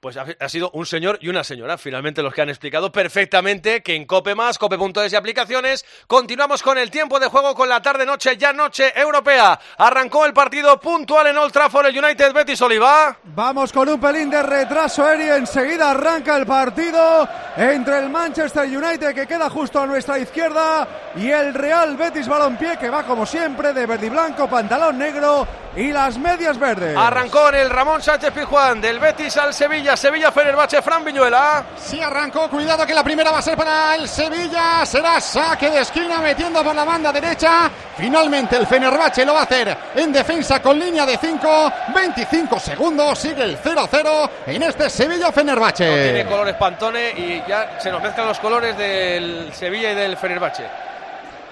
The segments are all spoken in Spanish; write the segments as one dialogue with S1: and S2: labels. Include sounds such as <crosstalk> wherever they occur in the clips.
S1: Pues ha, sido un señor y una señora, finalmente los que han explicado perfectamente que en Cope más, Cope.es y aplicaciones, continuamos con el tiempo de juego con la tarde-noche, ya noche europea. Arrancó el partido puntual en Old Trafford, el United Betis Oliva.
S2: Vamos con un pelín de retraso, Eri, enseguida arranca el partido entre el Manchester United que queda justo a nuestra izquierda y el Real Betis Balompié que va como siempre de verde y blanco, pantalón negro y las medias verdes.
S1: Arrancó en el Ramón Sánchez Pizjuán del Betis al Sevilla, Sevilla Fenerbahce, Fran Viñuela.
S3: Sí arrancó, cuidado que la primera va a ser para el Sevilla, será saque de esquina metiendo por la banda derecha. Finalmente el Fenerbahce lo va a hacer en defensa con línea de 5, 25 segundos, sigue el 0-0 en este Sevilla Fenerbahce. No
S1: tiene colores Pantone y ya se nos mezclan los colores del Sevilla y del Fenerbahce.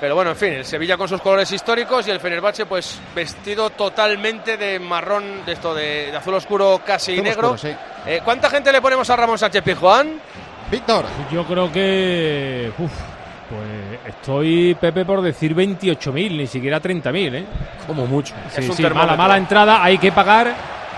S1: Pero bueno, en fin, el Sevilla con sus colores históricos y el Fenerbahce pues vestido totalmente de marrón, de esto de, azul oscuro casi negro. Eh, ¿Cuánta gente le ponemos a Ramón Sánchez Pijuán?
S3: Víctor.
S4: Yo creo que... Uf, pues estoy, Pepe, por decir 28.000, ni siquiera 30.000, ¿eh?
S1: Como mucho.
S4: Sí, sí, mala, mala entrada, hay que pagar.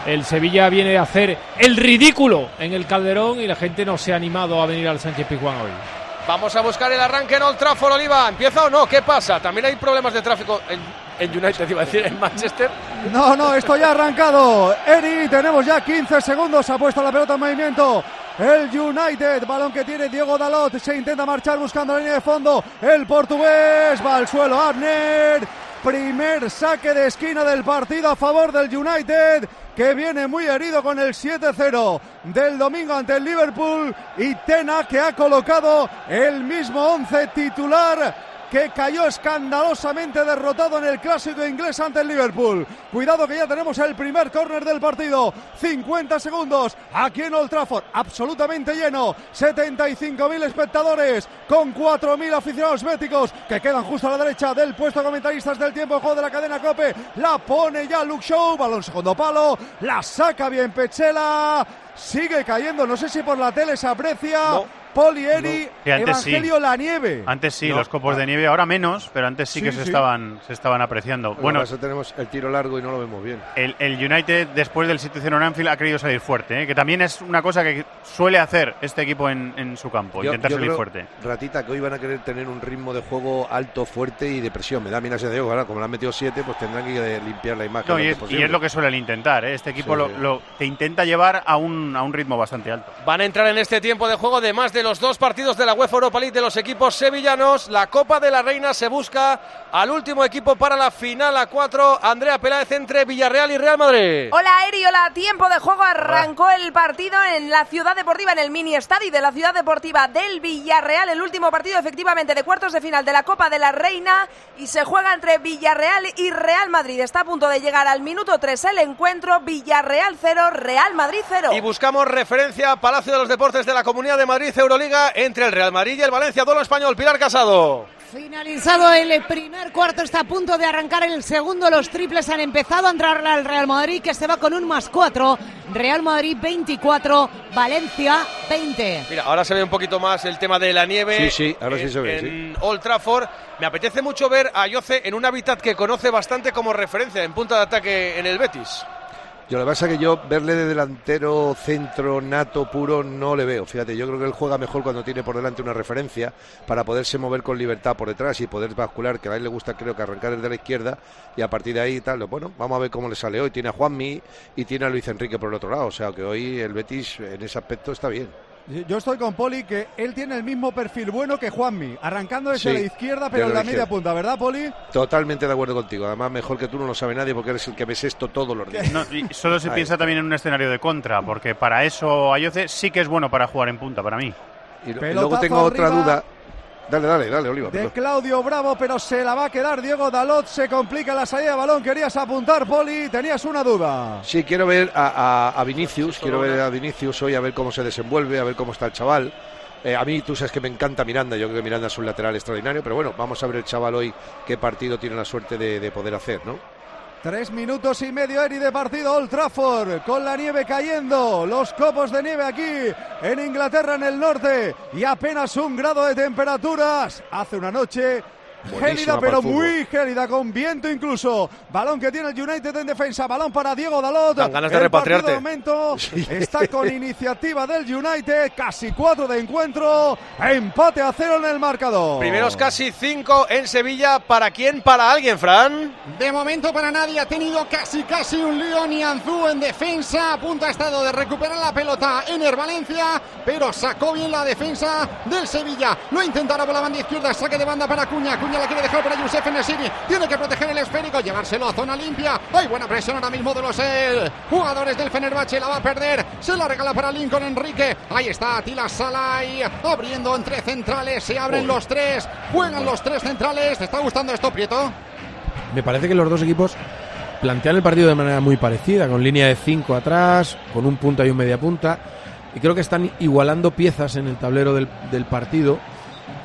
S4: El Sevilla viene a hacer el ridículo en el Calderón y la gente no se ha animado a venir al Sánchez Pizjuán hoy.
S1: Vamos a buscar el arranque en Old Trafford, Oliva. ¿Empieza o no? ¿Qué pasa? También hay problemas de tráfico en, United, iba a decir, en Manchester.
S2: No, no, esto ya ha arrancado. Eri, tenemos ya 15 segundos. Ha puesto la pelota en movimiento. El United, balón que tiene Diego Dalot, se intenta marchar buscando la línea de fondo. El portugués va al suelo, Abner. Primer saque de esquina del partido a favor del United que viene muy herido con el 7-0 del domingo ante el Liverpool y Tena que ha colocado el mismo 11 titular que cayó escandalosamente derrotado en el clásico inglés ante el Liverpool. Cuidado que ya tenemos el primer córner del partido. 50 segundos aquí en Old Trafford, absolutamente lleno. 75.000 espectadores con 4.000 aficionados béticos que quedan justo a la derecha del puesto de comentaristas del tiempo de juego de la cadena Cope. La pone ya Luke Show, balón segundo palo, la saca bien Pechela. Sigue cayendo, no sé si por la tele se aprecia. Polieri, Evangelio La Nieve.
S5: Antes sí, los copos de nieve, ahora menos, pero antes sí, que se, Estaban, se estaban apreciando.
S6: Bueno, eso tenemos el tiro largo y no lo vemos bien.
S5: El, United, después del 7-0 en Anfield, ha querido salir fuerte, ¿eh? que también es una cosa que suele hacer este equipo en, su campo, intentar salir fuerte.
S6: Ratita, que hoy van a querer tener un ritmo de juego alto, fuerte y de presión. Me da mi de ahora, como le han metido 7, pues tendrán que limpiar la imagen.
S5: y, es, lo que suelen intentar, ¿eh? este equipo lo, lo, te intenta llevar a un, a un ritmo bastante alto.
S1: Van a entrar en este tiempo de juego de más de los dos partidos de la UEFA Europa League de los equipos sevillanos. La Copa de la Reina se busca al último equipo para la final a cuatro. Andrea Peláez entre Villarreal y Real Madrid.
S7: Hola Eri, hola. Tiempo de juego. Arrancó el partido en la Ciudad Deportiva, en el mini estadio de la Ciudad Deportiva del Villarreal. El último partido efectivamente de cuartos de final de la Copa de la Reina y se juega entre Villarreal y Real Madrid. Está a punto de llegar al minuto 3 el encuentro. Villarreal 0, Real Madrid 0.
S1: Y buscamos referencia a Palacio de los Deportes de la Comunidad de Madrid Euroliga entre el Real Madrid y el Valencia, Dolo Español, Pilar Casado.
S8: Finalizado el primer cuarto, está a punto de arrancar el segundo. Los triples han empezado a entrar al Real Madrid, que se va con un más cuatro. Real Madrid 24, Valencia 20.
S1: Mira, ahora se ve un poquito más el tema de la nieve.
S6: Sí, sí, ahora sí se ve.
S1: En Old Trafford. Me apetece mucho ver a Yoce en un hábitat que conoce bastante como referencia en punta de ataque en el Betis.
S6: Yo lo que pasa es que yo verle de delantero, centro, nato, puro, no le veo. Fíjate, yo creo que él juega mejor cuando tiene por delante una referencia para poderse mover con libertad por detrás y poder bascular, que a él le gusta creo que arrancar desde la izquierda y a partir de ahí tal. Bueno, vamos a ver cómo le sale hoy. Tiene a Juanmi y tiene a Luis Enrique por el otro lado. O sea que hoy el Betis en ese aspecto está bien.
S2: Yo estoy con Poli que él tiene el mismo perfil bueno que Juanmi, arrancando desde la izquierda pero en la, media punta, ¿verdad Poli?
S6: Totalmente de acuerdo contigo, además mejor que tú no lo sabe nadie porque eres el que ves esto todos los días.
S5: y solo se piensa también en un escenario de contra, porque para eso Ayoce sí que es bueno para jugar en punta, para mí.
S6: Y, luego tengo otra duda, Dale, dale, dale, Oliva.
S2: De Claudio Bravo, pero se la va a quedar Diego Dalot. Se complica la salida de balón. Querías apuntar, Poli. Tenías una duda.
S6: Sí, quiero ver a, Vinicius. Quiero ver a Vinicius hoy, a ver cómo se desenvuelve, a ver cómo está el chaval. Eh, a mí tú sabes que me encanta Miranda, yo creo que Miranda es un lateral extraordinario, pero bueno, vamos a ver el chaval hoy qué partido tiene la suerte de poder hacer, ¿no?
S2: Tres minutos y medio, Eri, de partido Old Trafford, con la nieve cayendo, los copos de nieve aquí en Inglaterra, en el norte, y apenas un grado de temperaturas. Hace una noche Gélida, pero muy gélida, con viento incluso. Balón que tiene el United en defensa. Balón para Diego Dalot.
S1: Dan ganas de
S2: el
S1: repatriarte.
S2: partido de momento está con <laughs> iniciativa del United. Casi cuatro de encuentro. Empate a cero en el marcador.
S1: Primeros casi cinco en Sevilla. ¿Para quién? Para alguien, Fran.
S3: De momento para nadie ha tenido casi casi un lío Nianzú en defensa. A punto ha estado de recuperar la pelota Ener Valencia, pero sacó bien la defensa del Sevilla. Lo intentará por la banda izquierda, saque de banda para Cuña. Cuña la quiere dejar para Youssef Nesiri. Tiene que proteger el esférico, llevárselo a zona limpia. Hay buena presión ahora mismo de los eh, jugadores del Fenerbahce. La va a perder. Se la regala para Lincoln Enrique. Ahí está Atila Salai abriendo entre centrales. Se abren los tres. Juegan los tres centrales. ¿Te está gustando esto, Prieto?
S9: Me parece que los dos equipos plantean el partido de manera muy parecida, con línea de 5 atrás, con un punta y un media punta. Y creo que están igualando piezas en el tablero del, del partido.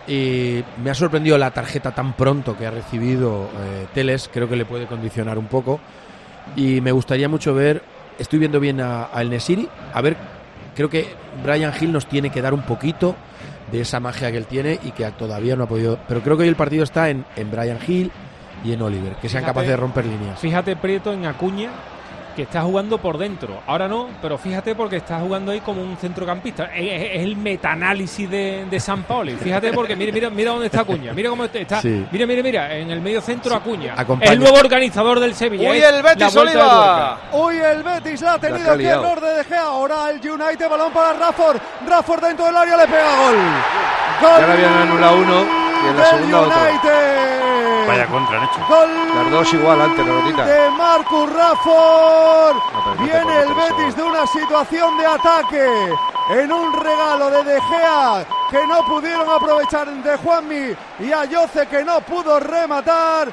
S9: Y me ha sorprendido la tarjeta tan pronto que ha recibido eh, Teles, creo que le puede condicionar un poco. Y me gustaría mucho ver, estoy viendo bien a, a El Nesiri, a ver, creo que Brian Hill nos tiene que dar un poquito de esa magia que él tiene y que todavía no ha podido. Pero creo que hoy el partido está en, en Brian Hill y en Oliver, que sean
S4: Fíjate-
S9: capaces de romper líneas.
S4: Fíjate, Prieto, en Acuña, que está jugando por dentro. Ahora no, pero fíjate porque está jugando ahí como un centrocampista. Es, es- es el metaanálisis de, de San Paoli. Fíjate porque mira, mira, mira dónde está Acuña. Mira cómo está.
S9: Sí.
S4: Mira, mira, mira, en el medio centro Acuña.
S9: acompaña.
S4: El nuevo organizador del Sevilla.
S1: Uy,
S4: ¿eh?
S1: el Betis Oliva.
S2: Uy, el Betis la ha tenido aquí
S6: liado.
S2: error de De Gea. Ahora el United, balón para Rafford. Rafford dentro del área le pega gol. Gol
S6: Ya le habían anulado uno y en la
S2: del
S6: segunda otro.
S2: United.
S5: Vaya contra han hecho.
S2: Gol
S6: Las dos igual antes,
S2: de Marcus Rafford.
S6: no
S2: Viene el
S6: eso.
S2: Betis de una situación de ataque. En un regalo de De Gea que no pudieron aprovechar de Juanmi y a Yoce que no pudo rematar.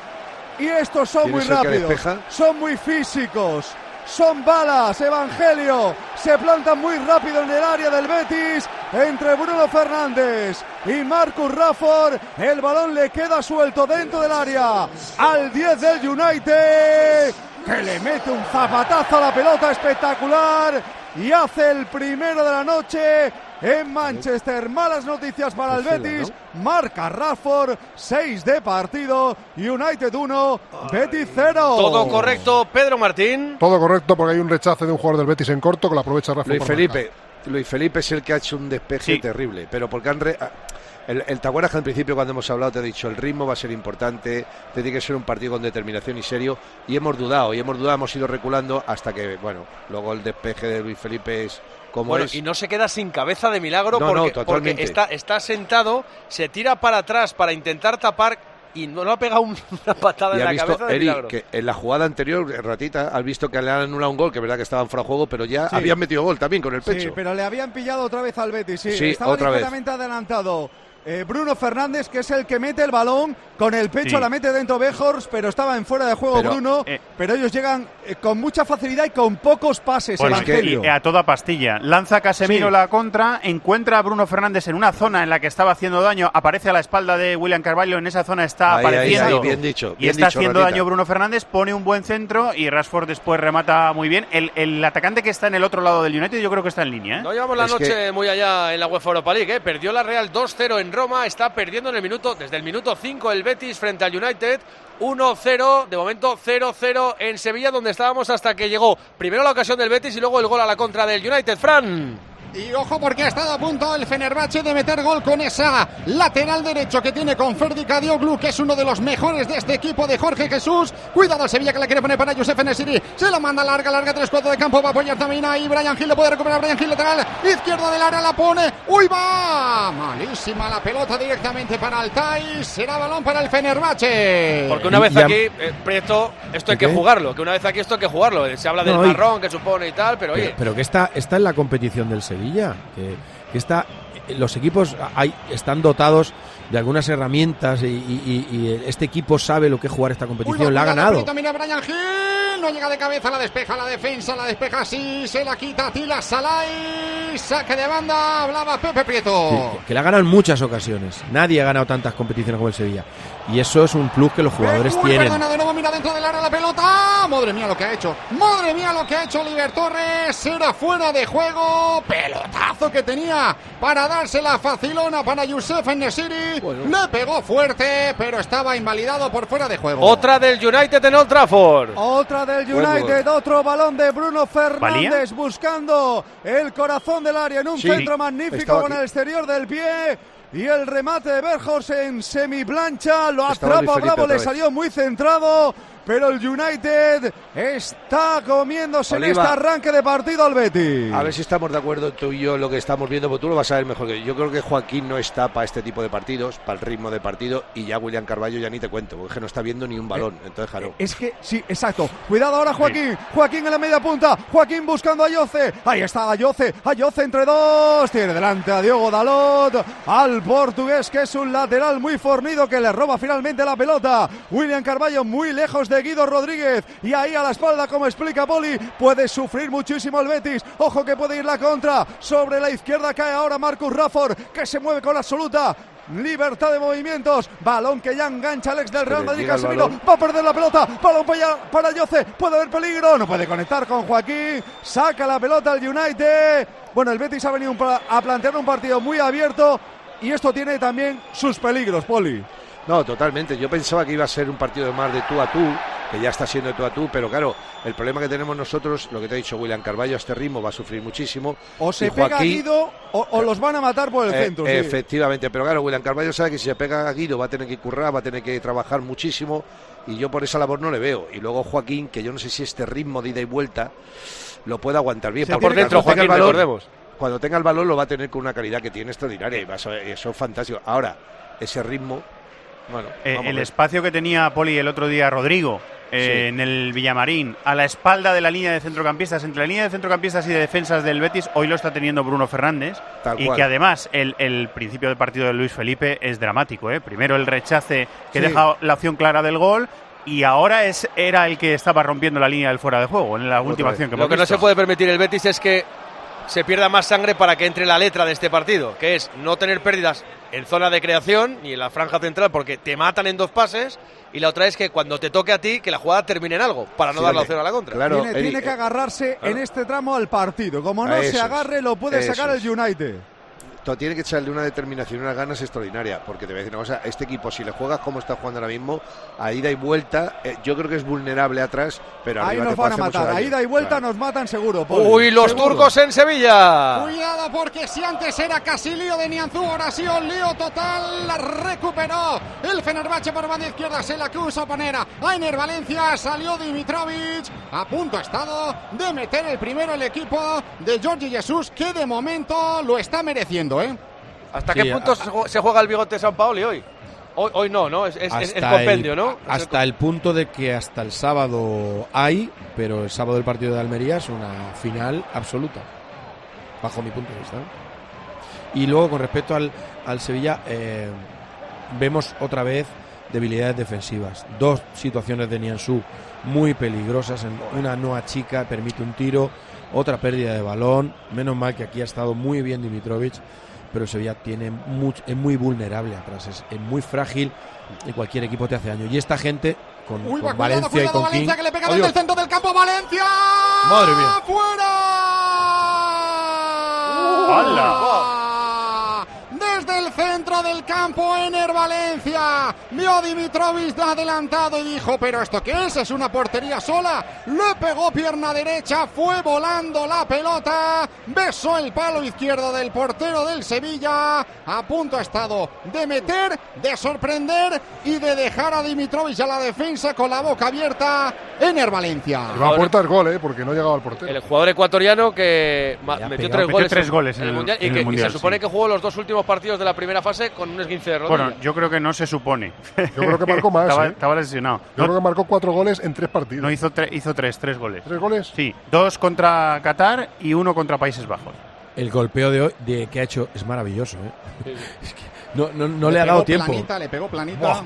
S2: Y estos son
S6: ¿Quién
S2: muy rápidos, son muy físicos, son balas, Evangelio. Se plantan muy rápido en el área del Betis entre Bruno Fernández y Marcus Rafford. El balón le queda suelto dentro del área al 10 del United que le mete un zapatazo a la pelota espectacular y hace el primero de la noche en Manchester. Malas noticias para el
S6: Tercera,
S2: Betis. Marca Rafford, 6 de partido. United 1, Betis 0.
S1: Todo correcto, Pedro Martín.
S10: Todo correcto porque hay un rechace de un jugador del Betis en corto que lo aprovecha Rafa.
S6: Luis Felipe. Luis Felipe es el que ha hecho un despeje
S5: Sí.
S6: terrible, pero porque han re- el, el, ¿te acuerdas que al principio cuando hemos hablado te he dicho el ritmo va a ser importante, tiene que ser un partido con determinación y serio y hemos dudado y hemos dudado, hemos ido reculando hasta que bueno, luego el despeje de Luis Felipe es como
S1: Bueno,
S6: es.
S1: y no se queda sin cabeza de milagro
S6: No, no,
S1: porque, porque
S6: totalmente.
S1: está, está sentado, se tira para atrás para intentar tapar y no le ha pegado un- <laughs> una patada
S6: Y
S1: en
S6: ha
S1: la
S6: visto,
S1: cabeza de
S6: Eri,
S1: milagro.
S6: que en la jugada anterior, ratita, has visto que le han anulado un gol, que es verdad que estaban fuera de juego, pero ya
S2: Sí.
S6: habían metido gol también con el
S2: Sí,
S6: pecho.
S2: pero le habían pillado otra vez al Betis. Sí,
S6: Sí,
S2: estaba
S6: otra vez.
S2: adelantado. Eh, Bruno Fernández, que es el que mete el balón con el pecho,
S5: Sí.
S2: la mete dentro Bejors, pero estaba en fuera de juego
S6: Pero,
S2: Bruno.
S5: eh,
S2: pero ellos llegan eh, con mucha facilidad y con pocos pases.
S5: Pues es que-
S2: Evangelio.
S5: y a toda pastilla. Lanza Casemiro
S2: Sí.
S5: la contra, encuentra a Bruno Fernández en una zona en la que estaba haciendo daño, aparece a la espalda de William Carvalho, en esa zona está
S6: Ahí,
S5: apareciendo.
S6: ahí, bien dicho,
S5: y está
S6: dicho,
S5: haciendo
S6: Ratita.
S5: daño Bruno Fernández, pone un buen centro y Rashford después remata muy bien. El, el atacante que está en el otro lado del United yo creo que está en línea. ¿eh?
S1: No llevamos la
S6: Es
S1: noche
S6: que-
S1: muy allá en la UEFA Europa League. ¿eh? Perdió la Real 2-0 en Roma. Está perdiendo en el minuto, desde el minuto 5 el Betis frente al United. 1-0, de momento 0-0 en Sevilla, donde estábamos hasta que llegó primero la ocasión del Betis y luego el gol a la contra del United. Fran.
S3: Y ojo porque ha estado a punto el Fenerbahce de meter gol con esa lateral derecho que tiene con Ferdi Kadioglu, que es uno de los mejores de este equipo de Jorge Jesús. Cuidado Sevilla que la quiere poner para Josef Nesiri. Se la manda larga, larga, tres cuartos de campo. Va a apoyar también ahí. Brian Hill le puede recuperar. Brian Hill lateral. Izquierda del área la pone. ¡Uy, va! Malísima la pelota directamente para Altai. Será balón para el Fenerbahce.
S1: Porque una vez aquí, eh, Prieto, esto hay que jugarlo. Que una vez aquí esto hay que jugarlo. Se habla del
S9: No,
S1: marrón que supone y tal, pero oye.
S9: pero que está, está en la competición del Sevilla, que, que está, los equipos hay, están dotados de algunas herramientas y, y- y- y este equipo sabe lo que es jugar esta competición,
S3: Uy,
S9: la ha ganado.
S3: Mira Brian Hill, no llega de cabeza, la despeja, la defensa, la despeja así, se la quita Tila Salai, saque de banda, hablaba Pepe Prieto.
S9: Sí, que, que ganado en muchas ocasiones. Nadie ha ganado tantas competiciones como el Sevilla. Y eso es un plus que los jugadores
S3: Uy,
S9: tienen.
S3: perdona, de nuevo mira dentro del área la pelota. Madre mía lo que ha hecho. Madre mía lo que ha hecho Oliver Torres. Era fuera de juego. Pelotazo que tenía para darse la facilona para Youssef Nesiri. Le pegó fuerte, pero estaba invalidado por fuera de juego.
S1: Otra del United en Old Trafford.
S2: Otra del United, otro balón de Bruno Fernández
S5: ¿Valía?
S2: buscando el corazón del área en un
S6: Sí,
S2: centro magnífico con el exterior del pie. Y el remate de Berjos en semiplancha, lo atrapa Bravo, le salió muy centrado, pero el United está comiéndose en
S6: Oliva.
S2: este arranque de partido al Betis.
S6: A ver si estamos de acuerdo tú y yo en lo que estamos viendo, porque tú lo vas a ver mejor que yo. Yo creo que Joaquín no está para este tipo de partidos, para el ritmo de partido, y ya William Carballo ya ni te cuento, porque es que no está viendo ni un balón. Entonces, claro.
S2: Es que sí, exacto. Cuidado ahora Joaquín. Joaquín en la media punta. Joaquín buscando a Yoce. Ahí está Ayoce. Ayoce entre dos. Tiene delante a Diogo Dalot. Al portugués que es un lateral muy fornido que le roba finalmente la pelota. William Carballo muy lejos de Guido Rodríguez. Y ahí a la espalda, como explica Poli, puede sufrir muchísimo el Betis. Ojo que puede ir la contra. Sobre la izquierda cae ahora Marcus Rafford que se mueve con absoluta libertad de movimientos. Balón que ya engancha al ex del Real Madrid Casemiro. Va a perder la pelota. Balón para, para Yoce. Puede haber peligro. No puede conectar con Joaquín. Saca la pelota el United. Bueno, el Betis ha venido a plantear un partido muy abierto. Y esto tiene también sus peligros, Poli.
S6: No, totalmente. Yo pensaba que iba a ser un partido más de tú a tú, que ya está siendo de tú a tú, pero claro, el problema que tenemos nosotros, lo que te ha dicho William Carballo, a este ritmo va a sufrir muchísimo.
S2: O se pega
S6: Joaquín-
S2: Guido o, o los van a matar por el
S6: Eh,
S2: centro. sí.
S6: Efectivamente, pero claro, William Carballo sabe que si se pega a Guido va a tener que currar, va a tener que trabajar muchísimo y yo por esa labor no le veo. Y luego Joaquín, que yo no sé si este ritmo de ida y vuelta lo puede aguantar bien.
S1: Por dentro,
S6: cuando tenga el
S1: Joaquín, recordemos.
S6: Cuando tenga el balón lo va a tener con una calidad que tiene extraordinaria y va a ser- eso es fantástico. Ahora, ese ritmo, bueno,
S5: Eh, el espacio que tenía Poli el otro día Rodrigo eh,
S6: Sí.
S5: en el Villamarín, a la espalda de la línea de centrocampistas, entre la línea de centrocampistas y de defensas del Betis, hoy lo está teniendo Bruno Fernández.
S6: Tal
S5: y
S6: cual.
S5: que además el, el principio del partido de Luis Felipe es dramático. ¿eh? Primero el rechace que
S2: Sí.
S5: deja la opción clara del gol. Y ahora es, era el que estaba rompiendo la línea del fuera de juego en la última acción que
S1: Lo
S5: hemos
S1: que no se puede permitir el Betis es que se pierda más sangre para que entre la letra de este partido, que es no tener pérdidas en zona de creación ni en la franja central porque te matan en dos pases y la otra es que cuando te toque a ti que la jugada termine en algo para no
S6: Sí,
S1: dar la opción a la contra.
S6: claro,
S2: tiene, que
S6: eh,
S2: agarrarse
S1: claro.
S2: en este tramo al partido. Como no se agarre, lo puede sacar el United.
S6: Tiene que echarle una determinación y unas ganas extraordinarias. Porque te voy a decir una cosa, este equipo, si le juegas como está jugando ahora mismo, a ida y vuelta, eh, yo creo que es vulnerable atrás, pero
S2: Ahí
S6: arriba
S2: nos
S6: te
S2: van a matar. A ida y vuelta
S6: Claro.
S2: nos matan seguro.
S1: Uy, los
S2: Seguro.
S1: turcos en Sevilla.
S3: Cuidado porque si antes era casi lío de Nianzú, ahora ha sido lío total. La recuperó el Fenerbahce por banda izquierda. Se la quiso poner a Ainer Valencia. Salió Dimitrovic. A punto ha estado de meter el primero el equipo de Jorge Jesús, que de momento lo está mereciendo, ¿eh?
S1: ¿Hasta
S9: Sí,
S1: qué punto
S9: a-
S1: se ju- se juega el bigote de San Paoli hoy? Hoy, hoy no, ¿no? Es, es, es-
S9: Hasta
S1: compendio,
S9: el-
S1: ¿no? Es el
S9: Hasta el punto de que hasta el sábado hay, pero el sábado del partido de Almería es una final absoluta, bajo mi punto de vista. Y luego con respecto al, al Sevilla, eh, vemos otra vez debilidades defensivas. Dos situaciones de Nianzú muy peligrosas. En una no achica, permite un tiro, otra pérdida de balón. Menos mal que aquí ha estado muy bien Dimitrovic, pero Sevilla tiene much- es muy vulnerable atrás, es, es muy frágil y cualquier equipo te hace daño. Y esta gente, con,
S3: Uy,
S9: con
S3: va, cuidado,
S9: Valencia y con
S3: Valencia
S9: King,
S3: que le pega
S9: ¡Adiós!
S3: desde el centro del campo. ¡Valencia!
S9: Madre mía.
S3: ¡Fuera!
S5: ¡Hala!
S3: El del campo, Ener Valencia. Vio Dimitrovic adelantado y dijo: ¿Pero esto qué es? ¿Es una portería sola? Le pegó pierna derecha, fue volando la pelota. Besó el palo izquierdo del portero del Sevilla. A punto ha estado de meter, de sorprender y de dejar a Dimitrovic a la defensa con la boca abierta. Ener Valencia.
S10: Y va a puerta el gol, ¿eh? Porque no llegaba al portero.
S1: El jugador ecuatoriano que metió,
S9: pegado.
S1: tres
S5: Metió
S1: goles,
S5: tres goles
S1: en
S5: en
S1: el
S5: el-
S1: Mundial y
S5: en el
S1: que y
S5: Mundial,
S1: se supone
S5: sí.
S1: que jugó los dos últimos partidos de la primera fase con un esguince de rodilla.
S5: Bueno, yo creo que no se supone.
S10: Yo creo que marcó <laughs> más,
S5: estaba,
S10: ¿eh?
S5: estaba lesionado.
S10: Yo
S5: No,
S10: creo que marcó cuatro goles en tres partidos.
S5: no hizo, tre- hizo tres, tres goles.
S10: ¿Tres goles?
S5: Sí, dos contra Qatar y uno contra Países Bajos.
S9: El golpeo de hoy de que ha hecho es maravilloso. ¿eh? <laughs> Es que no no, no le, ha dado tiempo.
S3: Planita, le pegó planita.
S9: Buah.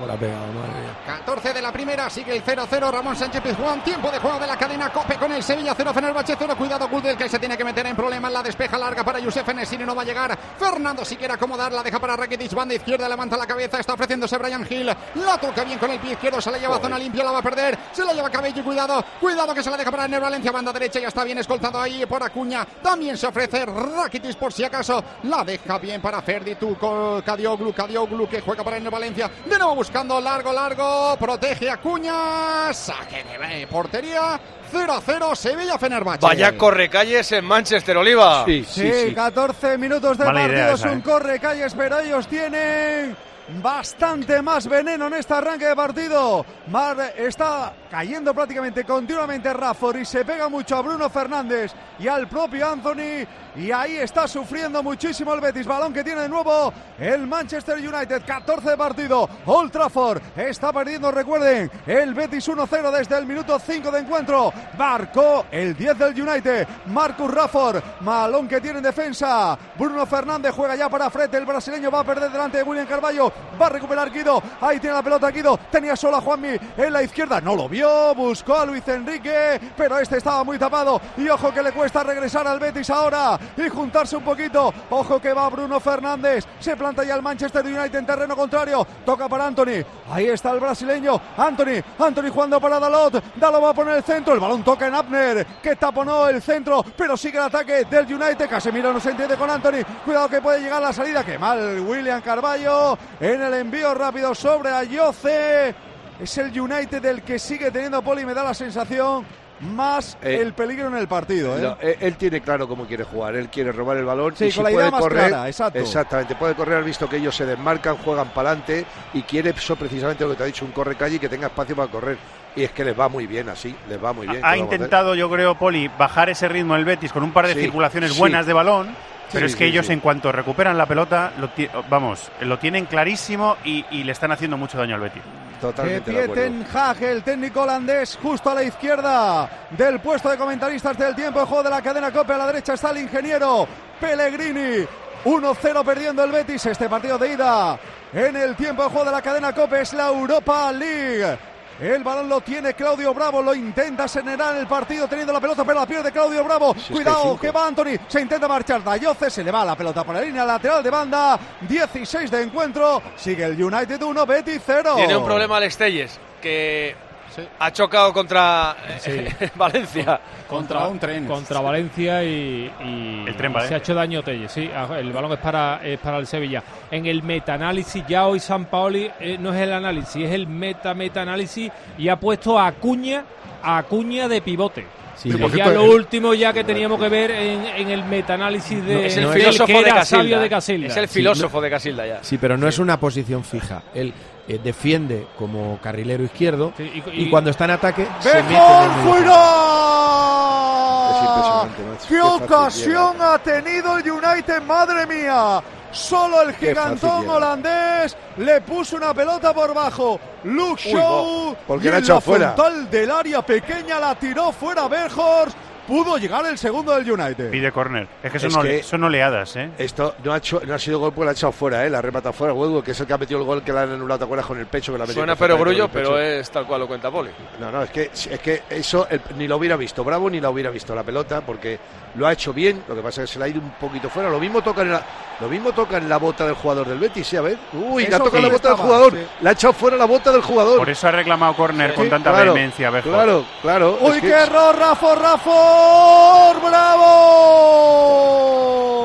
S9: Cómo la ha pegado, madre mía.
S3: 14 de la primera, sigue el 0-0. Ramón Sánchez Pizjuán. Tiempo de juego de la cadena Cope con el Sevilla 0 Fenerbahce 0. Cuidado, Gudel que se tiene que meter en problemas. La despeja larga para Yusef Enesini, no va a llegar. Fernando si quiere acomodar, la deja para Rakitic. Banda izquierda, levanta la cabeza. Está ofreciéndose Brian Hill. La toca bien con el pie izquierdo. Se la lleva a zona limpia, la va a perder. Se la lleva Cabello. Cuidado, cuidado que se la deja para Ener Valencia. Banda derecha, ya está bien escoltado ahí por Acuña. También se ofrece Rakitic por si acaso. La deja bien para Ferdi Tuco. Cadioglu, Cadioglu que juega para Ener Valencia. De nuevo buscando largo, largo. Protege Acuña. Saque de portería. 0-0 Sevilla Fenerbahce.
S1: Vaya correcalles en Manchester, Oliva.
S2: Sí, 14 minutos de
S5: Mala
S2: partido, es un
S5: ¿eh?
S2: correcalles, pero ellos tienen bastante más veneno en este arranque de partido. Mar está cayendo prácticamente continuamente Rafford y se pega mucho a Bruno Fernández y al propio Anthony. Y ahí está sufriendo muchísimo el Betis. Balón que tiene de nuevo el Manchester United. 14 de partido. Old Trafford está perdiendo, recuerden, el Betis 1-0 desde el minuto 5 de encuentro. Marcó el 10 del United. Marcus Rafford. Balón que tiene en defensa. Bruno Fernández juega ya para Fred. El brasileño va a perder delante de William Carballo. Va a recuperar Guido. Ahí tiene la pelota Guido. Tenía solo a Juanmi en la izquierda. No lo vio. Buscó a Luis Enrique. Pero este estaba muy tapado. Y ojo que le cuesta regresar al Betis ahora. Y juntarse un poquito. Ojo que va Bruno Fernández. Se planta ya el Manchester United en terreno contrario. Toca para Anthony. Ahí está el brasileño. Anthony. Anthony jugando para Dalot. Dalot va a poner el centro. El balón toca en Abner. Que taponó el centro. Pero sigue el ataque del United. Casemiro no se entiende con Anthony. Cuidado que puede llegar la salida. Que mal William Carballo. En el envío rápido sobre Ayoce. Es el United el que sigue teniendo Poli. Me da la sensación más
S6: Eh,
S2: el peligro en el partido. ¿eh?
S6: No, él, él tiene claro cómo quiere jugar. Él quiere robar el balón
S2: Sí,
S6: y
S2: con
S6: si
S2: la idea
S6: puede
S2: más
S6: correr.
S2: clara, exacto.
S6: Exactamente, puede correr. Has visto que ellos se desmarcan, juegan para adelante y quiere eso precisamente lo que te ha dicho, un corre calle y que tenga espacio para correr. Y es que les va muy bien así, les va muy bien. ¿qué
S5: Ha intentado, yo creo, Poli, bajar ese ritmo el Betis con un par de
S6: Sí,
S5: circulaciones
S6: sí.
S5: buenas de balón. Pero
S6: Sí,
S5: es que
S6: sí,
S5: ellos,
S6: sí.
S5: en cuanto recuperan la pelota, lo vamos, lo tienen clarísimo y, y le están haciendo mucho daño al Betis.
S2: Que
S6: Totalmente
S2: Hag, el técnico holandés, justo a la izquierda del puesto de comentaristas del tiempo de juego de la cadena Cope. A la derecha está el ingeniero Pellegrini. 1-0 perdiendo el Betis. Este partido de ida en el tiempo de juego de la cadena Cope es la Europa League. El balón lo tiene Claudio Bravo, lo intenta generar el partido teniendo la pelota, pero la pierde Claudio Bravo. Cuidado, que va Anthony, se intenta marchar Dayoce, se le va la pelota por la línea lateral de banda. 16 de encuentro, sigue el United 1, Betis 0.
S1: Tiene un problema Alex Telles, que ha chocado contra eh, <laughs> Valencia.
S3: Contra un tren.
S4: Contra Valencia y, y-
S5: El tren Valencia.
S4: se ha hecho daño Telles, sí. ah, El balón es para, es para el Sevilla. En el metaanálisis, ya hoy San Paoli eh, no es el análisis, es el meta-metaanálisis y ha puesto a Acuña, a Acuña de pivote.
S9: Sí,
S10: Sí,
S4: ya lo
S10: el-
S4: último ya que teníamos que ver en, en el metaanálisis de
S1: es el filósofo
S4: que
S1: de Casilda.
S4: sabio de Casilda.
S1: Es el
S9: Sí,
S1: filósofo de Casilda ya.
S9: Sí, pero no es una posición fija. Él eh, defiende como carrilero izquierdo
S4: Sí, y-
S9: y,
S4: y-
S9: cuando está en ataque se mete en.
S2: ¡Qué ocasión ha tenido el United! ¡Madre mía! Solo el gigantón holandés le puso una pelota por bajo. Luke
S6: Uy,
S2: Shaw
S6: ¿por qué
S2: y
S6: la ha
S2: en
S6: echado
S2: la
S6: fuera?
S2: frontal del área pequeña la tiró fuera Berghorst. Pudo llegar el segundo del United.
S5: Pide córner. Es que son,
S6: Es
S5: ole-
S6: que-
S5: son oleadas, ¿eh?
S6: Esto no ha, hecho, no ha sido gol porque la ha echado fuera, ¿eh? La remata fuera, Hugo, que es el que ha metido el gol que la han anulado, ¿te acuerdas? Con el pecho que la ha metido
S1: Suena pero grullo, pero es tal cual lo cuenta Poli.
S6: No, no, es que, es que eso el- ni lo hubiera visto Bravo ni la hubiera visto la pelota porque lo ha hecho bien, lo que pasa es que se le ha ido un poquito fuera. Lo mismo toca en la, lo mismo toca en la bota del jugador del Betis, sí, a ver. Uy, le ha tocado la
S2: sí
S6: bota del jugador,
S2: sí.
S6: le ha echado fuera la bota del jugador.
S5: Por eso ha reclamado córner con tanta
S6: claro,
S5: vehemencia.
S6: Claro, claro.
S2: ¡Uy,
S6: es que-
S2: qué error! ¡Rafor,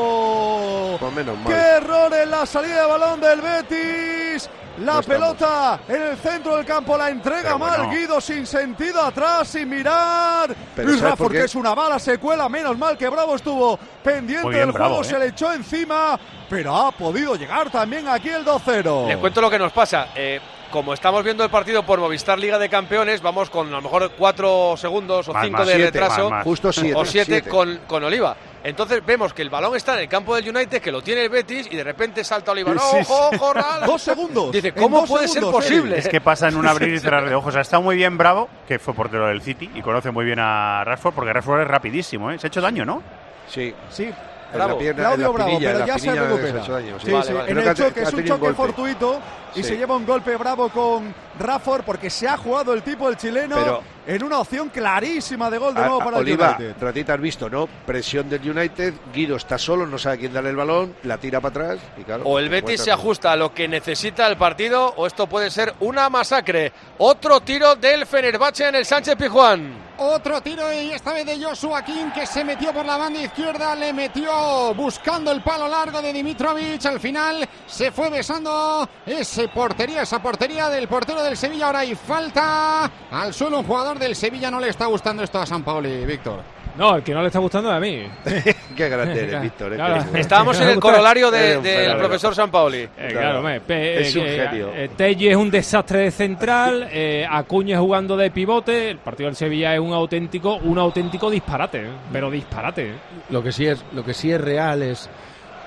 S2: ¡Bravo!
S6: Pues menos mal.
S2: ¡Qué error en la salida de balón del Betis! La
S6: No
S2: pelota en el centro del campo la entrega
S5: Pero
S2: mal
S5: bueno.
S2: Guido sin sentido atrás, sin mirar.
S6: Pero
S2: y
S6: ¿sabes
S2: Rafor,
S6: por qué?
S2: que es una bala secuela, menos mal que Bravo estuvo pendiente
S5: bien,
S2: del
S5: Bravo,
S2: juego,
S5: ¿eh?
S2: se le echó encima, pero ha podido llegar también aquí el 2-0.
S1: Les cuento lo que nos pasa. Eh, como estamos viendo el partido por Movistar Liga de Campeones, vamos con a lo mejor cuatro segundos o
S5: Más,
S1: cinco
S5: más,
S1: de
S6: siete,
S1: retraso.
S5: más, más.
S6: Justo siete.
S1: o siete,
S6: siete.
S1: Con, con Oliva. Entonces vemos que el balón está en el campo del United, que lo tiene el Betis, y de repente salta Oliva. ¡No,
S5: Sí,
S1: ojo!
S2: Dos segundos.
S1: Dice, ¿cómo puede ser posible?
S5: Es que pasa en un <laughs> abrir y cerrar de ojos. Ha estado muy bien Bravo, que fue portero del City y conoce muy bien a Rashford, porque Rashford es rapidísimo, ¿eh? Se ha hecho daño, ¿no?
S6: Sí.
S2: Sí,
S1: Bravo.
S6: pierna,
S2: Claudio
S6: la
S2: Bravo, pero ya se recupera.
S6: daño, sí.
S2: Sí,
S1: Vale,
S2: sí,
S1: vale.
S2: en el choque es un choque fortuito y se lleva un golpe bravo con Rafford porque se ha jugado el tipo el chileno
S6: Pero-
S2: en una opción clarísima de gol de
S6: A-
S2: nuevo para
S6: Oliva,
S2: el United.
S6: ratita has visto, ¿no? Presión del United, Guido está solo, no sabe quién darle el balón, la tira para atrás y claro.
S1: O el Betis se ajusta a lo que necesita el partido o esto puede ser una masacre. Otro tiro del Fenerbahce en el Sánchez Pijuán.
S3: Otro tiro y esta vez de Joshua King que se metió por la banda izquierda, le metió buscando el palo largo de Dimitrovic. Al final se fue besando ese portería, esa portería del portero del Sevilla. Ahora hay falta al suelo. Un jugador del Sevilla no le está gustando esto a San Pauli, Víctor.
S4: No, el que no le está gustando es a mí. <laughs>
S6: Qué grande eres, <laughs> Víctor. eh,
S4: Claro.
S1: Estábamos en el corolario de- del
S6: fenómeno.
S1: profesor Sampaoli.
S4: Eh,
S6: Claro.
S4: pe-
S6: Es un genio.
S4: eh, Tello es un desastre de central, eh, Acuña jugando de pivote, el partido del Sevilla es un auténtico, un auténtico disparate, ¿eh? pero disparate. ¿eh?
S9: Lo que sí es, lo que sí es real es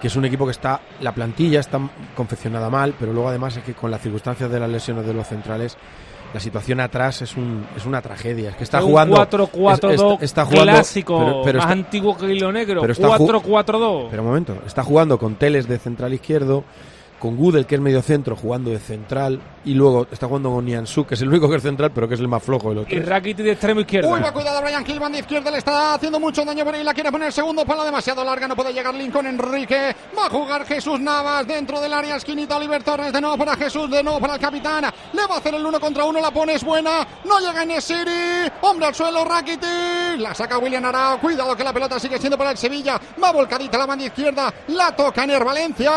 S9: que es un equipo que está, la plantilla está confeccionada mal, pero luego además es que con las circunstancias de las lesiones de los centrales, la situación atrás es un, es una tragedia. Es que está
S4: Es
S9: jugando
S4: 4-4-2
S9: es- es- está jugando-
S4: clásico,
S9: pero- pero
S4: más
S9: está-
S4: antiguo que Hilo Negro,
S9: pero está ju-
S4: 4-4-2.
S9: Pero un momento, está jugando con Teles de central izquierdo, con Gudel, que es medio centro, jugando de central, y luego está jugando con Niansu, que es el único que es central, pero que es el más flojo de los
S4: Y
S9: tres.
S4: Rakitic de extremo izquierdo.
S3: Uy, va cuidado Brian Kilman de izquierda, le está haciendo mucho daño por ahí, la quiere poner segundo palo demasiado larga, no puede llegar Lincoln Enrique, va a jugar Jesús Navas dentro del área, esquinita Oliver Torres, de nuevo para Jesús, de nuevo para el capitán, le va a hacer el uno contra uno, la pone, es buena, no llega Nesiri, hombre al suelo, Rakitic, la saca William Arao, cuidado que la pelota sigue siendo para el Sevilla, va volcadita la banda izquierda, la toca Ener Valencia,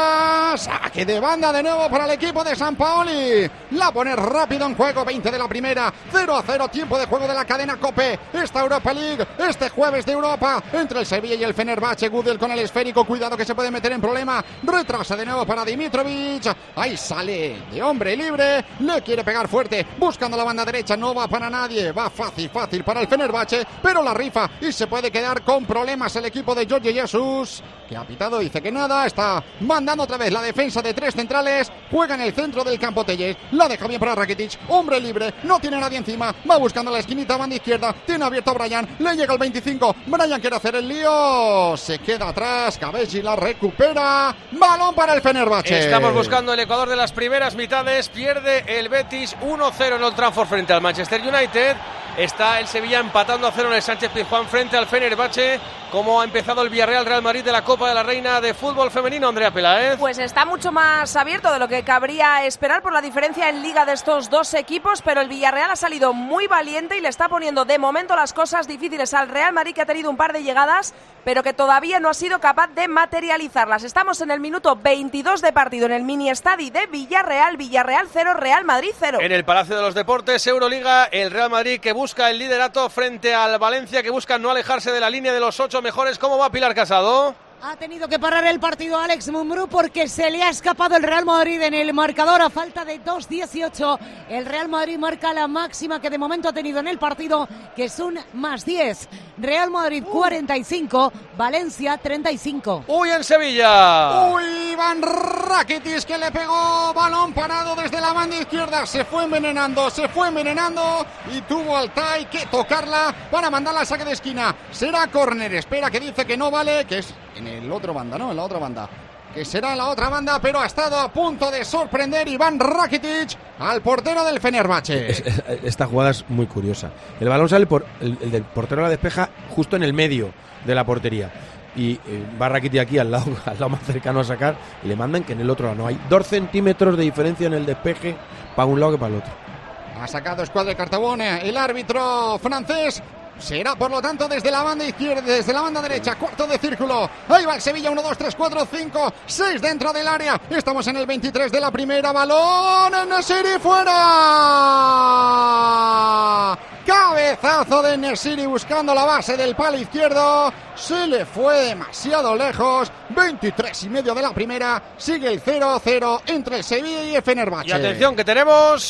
S3: saque de banda de nuevo para el equipo de San Paoli, la pone rápido en juego, 20 de la primera, 0 a 0, tiempo de juego de la cadena Cope, esta Europa League, este jueves de Europa, entre el Sevilla y el Fenerbahce, Gudel con el esférico, cuidado que se puede meter en problema, retrasa de nuevo para Dimitrovic, ahí sale de hombre libre, le quiere pegar fuerte, buscando la banda derecha, no va para nadie, va fácil, fácil para el Fenerbahce, pero la rifa y se puede quedar con problemas el equipo de Jorge Jesus, que ha pitado, dice que nada, está mandando otra vez la defensa de tres centrales, juega en el centro del campo Telles, la deja bien para Rakitic, hombre libre, no tiene nadie encima, va buscando la esquinita, banda izquierda, tiene abierto a Brian, le llega el 25, Brian quiere hacer el lío, se queda atrás, Cabelli la recupera, balón para el Fenerbahce.
S1: Estamos buscando el Ecuador de las primeras mitades. Pierde el Betis 1-0 en Old Trafford frente al Manchester United. Está el Sevilla empatando a cero en el Sánchez Pizjuán frente al Fenerbahce. ¿Cómo ha empezado el Villarreal Real Madrid de la Copa de la Reina de Fútbol Femenino, Andrea Peláez?
S7: Pues está mucho más abierto de lo que cabría esperar por la diferencia en liga de estos dos equipos, pero el Villarreal ha salido muy valiente y le está poniendo de momento las cosas difíciles al Real Madrid que ha tenido un par de llegadas, pero que todavía no ha sido capaz de materializarlas. Estamos en el minuto 22 de partido en el mini estadio de Villarreal, Villarreal 0, Real Madrid 0.
S1: En el Palacio de los Deportes, Euroliga, el Real Madrid que busca el liderato frente al Valencia que busca no alejarse de la línea de los ocho mejores. ¿Cómo va Pilar Casado?
S8: Ha tenido que parar el partido Alex Mumbrú porque se le ha escapado el Real Madrid en el marcador a falta de 2.18. El Real Madrid marca la máxima que de momento ha tenido en el partido, que es un más 10. Real Madrid 45, Valencia 35.
S1: Uy, en Sevilla.
S3: Uy, Iván Rakitic que le pegó balón parado desde la banda izquierda. Se fue envenenando, se fue envenenando y tuvo al Tai que tocarla para mandarla al saque de esquina. Será córner. Espera que dice que no vale, que es en el otro banda, ¿no? En la otra banda. Que será en la otra banda, pero ha estado a punto de sorprender Iván Rakitic al portero del Fenerbahce.
S9: Es- es- esta jugada es muy curiosa. El balón sale por el, el del portero la despeja justo en el medio de la portería. Y eh, va Rakitic aquí al lado, <laughs> al lado más cercano a sacar y le mandan que en el otro lado no hay dos centímetros de diferencia en el despeje para un lado que para el otro.
S3: Ha sacado escuadra de Cartabón el árbitro francés. Será por lo tanto desde la banda izquierda, desde la banda derecha, cuarto de círculo. Ahí va el Sevilla, 1, 2, 3, 4, 5, 6 dentro del área. Estamos en el 23 de la primera. Balón en Nesiri fuera. Cabezazo de Nesiri buscando la base del palo izquierdo. Se le fue demasiado lejos. 23 y medio de la primera. Sigue el 0-0 entre el Sevilla y el Fenerbahce.
S1: Y atención que tenemos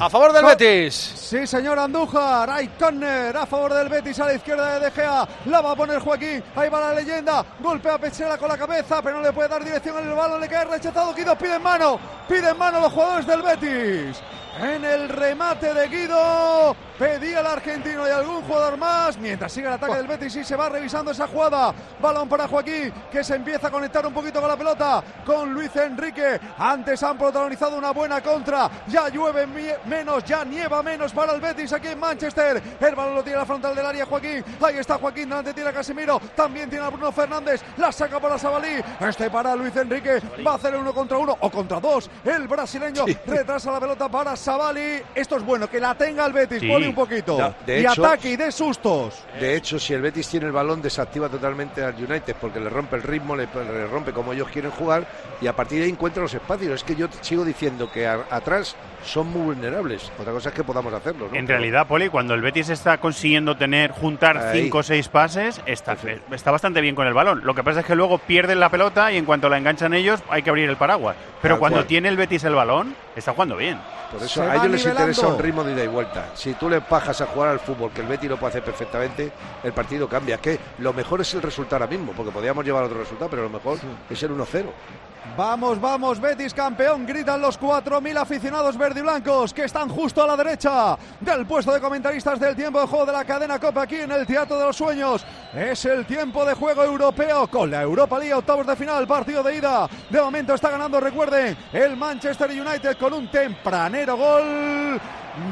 S1: a favor del
S2: Co-
S1: Betis.
S2: Sí, señor Andújar. Hay córner a favor del Betis a la izquierda de De Gea. La va a poner Joaquín. Ahí va la leyenda. Golpea a con la cabeza, pero no le puede dar dirección en el balón. Le cae rechazado. Guido pide en mano. Pide en mano los jugadores del Betis. En el remate de Guido. pedía el argentino y algún jugador más. Mientras sigue el ataque del Betis y se va revisando esa jugada. Balón para Joaquín, que se empieza a conectar un poquito con la pelota. Con Luis Enrique. Antes han protagonizado una buena contra. Ya llueve menos, ya nieva menos para el Betis aquí en Manchester. El balón lo tiene a la frontal del área Joaquín. Ahí está Joaquín, delante tiene a Casemiro. También tiene a Bruno Fernández. La saca para Sabalí. Este para Luis Enrique. Va a hacer uno contra uno o contra dos. El brasileño retrasa la pelota para Sabali. Esto es bueno, que la tenga el Betis. Pone un poquito. de ataque y de sustos.
S6: De hecho, si el Betis tiene el balón, desactiva totalmente al United porque le rompe el ritmo, le, rompe como ellos quieren jugar y a partir de ahí encuentra los espacios. Es que yo sigo diciendo que atrás son muy vulnerables. Otra cosa es que podamos hacerlo.
S5: En realidad, Poli, cuando el Betis está consiguiendo tener juntar cinco o seis pases, está, está bastante bien con el balón. Lo que pasa es que luego pierden la pelota y en cuanto la enganchan ellos hay que abrir el paraguas. Pero cuando tiene el Betis el balón, está jugando bien.
S6: Por eso a ellos les interesa un ritmo de ida y vuelta. Si tú le bajas a jugar al fútbol, que el Betis lo puede hacer perfectamente, el partido cambia. Que lo mejor es el resultado ahora mismo, porque podríamos llevar otro resultado, pero lo mejor es el 1-0.
S2: Vamos, vamos, Betis campeón, gritan los 4.000 aficionados verde y blancos que están justo a la derecha del puesto de comentaristas del tiempo de juego de la cadena Copa aquí en el Teatro de los Sueños. Es el tiempo de juego europeo con la Europa League, octavos de final, partido de ida. De momento está ganando, recuerden, el Manchester United con un tempranero gol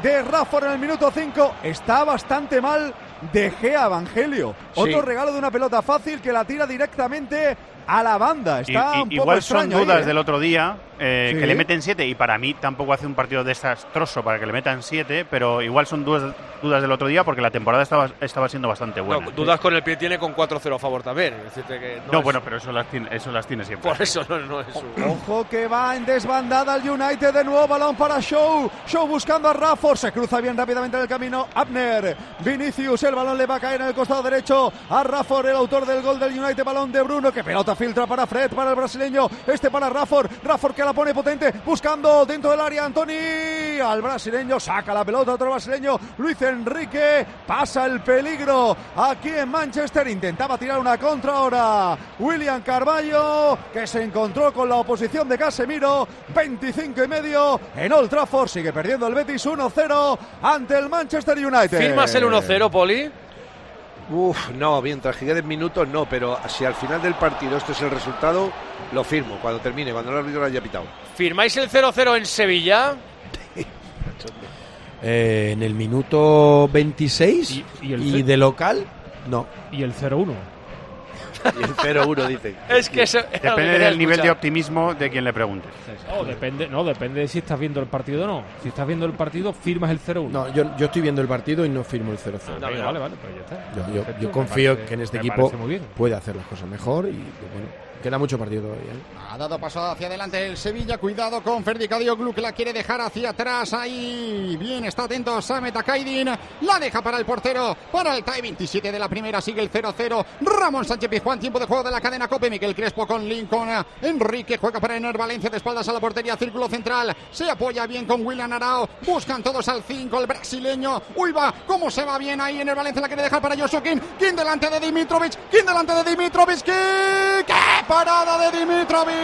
S2: de Rafford en el minuto 5. Está bastante mal de Gea Evangelio. Otro regalo de una pelota fácil que la tira directamente a la banda. Está un poco
S5: igual son dudas
S2: ¿eh?
S5: del otro día eh, que le meten siete y para mí tampoco hace un partido desastroso para que le metan siete, pero igual son dudas, dudas del otro día porque la temporada estaba, estaba siendo bastante buena.
S1: dudas con el pie tiene con 4-0 a favor también.
S5: no, bueno, pero eso las, tiene, eso las tiene siempre.
S1: Por eso no, es
S2: Ojo que va en desbandada el United de nuevo, balón para Show. Show buscando a Rafford, se cruza bien rápidamente en el camino. Abner, Vinicius, el balón le va a caer en el costado derecho a Rafford, el autor del gol del United, balón de Bruno, que pelota filtra para Fred, para el brasileño, este para Rafford, Rafford que la pone potente, buscando dentro del área Antoni, al brasileño, saca la pelota otro brasileño, Luis Enrique, pasa el peligro aquí en Manchester, intentaba tirar una contra ahora, William Carballo, que se encontró con la oposición de Casemiro, 25 y medio en Old Trafford, sigue perdiendo el Betis 1-0 ante el Manchester United.
S1: ¿Firmas el 1-0, Poli?
S6: Uf, no, mientras que queden minutos no, pero si al final del partido esto es el resultado, lo firmo cuando termine, cuando el árbitro lo haya pitado.
S1: ¿Firmáis el 0-0 en Sevilla? <laughs>
S9: Eh, en el minuto 26 y, de local, no.
S4: ¿Y el 0-1?
S6: Y el 0-1 dice.
S1: Es que
S5: Depende del nivel de optimismo de quien le pregunte.
S4: No, depende, no, depende de si estás viendo el partido o no. Si estás viendo el partido, firmas el 0-1.
S9: No, yo, yo estoy viendo el partido y no firmo el 0-0.
S4: vale, vale, pues ya está.
S9: Yo, yo, confío que en este equipo puede hacer las cosas mejor y bueno Queda mucho partido todavía. ¿eh?
S3: Ha dado paso hacia adelante el Sevilla. Cuidado con Ferdi que la quiere dejar hacia atrás. Ahí bien, está atento Samet Akaidin. La deja para el portero. Para el TAE 27 de la primera. Sigue el 0-0. Ramón Sánchez Pizjuán. Tiempo de juego de la cadena Cope. Miguel Crespo con Lincoln. Enrique juega para Ener Valencia de espaldas a la portería. Círculo central. Se apoya bien con William Arao. Buscan todos al 5. El brasileño. Uy, va. ¿Cómo se va bien ahí? Ener Valencia la quiere dejar para Joshua King. ¿Quién delante de Dimitrovic? ¿Quién delante de Dimitrovic? ¿Qué? ¿Qué? Parada de Dimitrovic!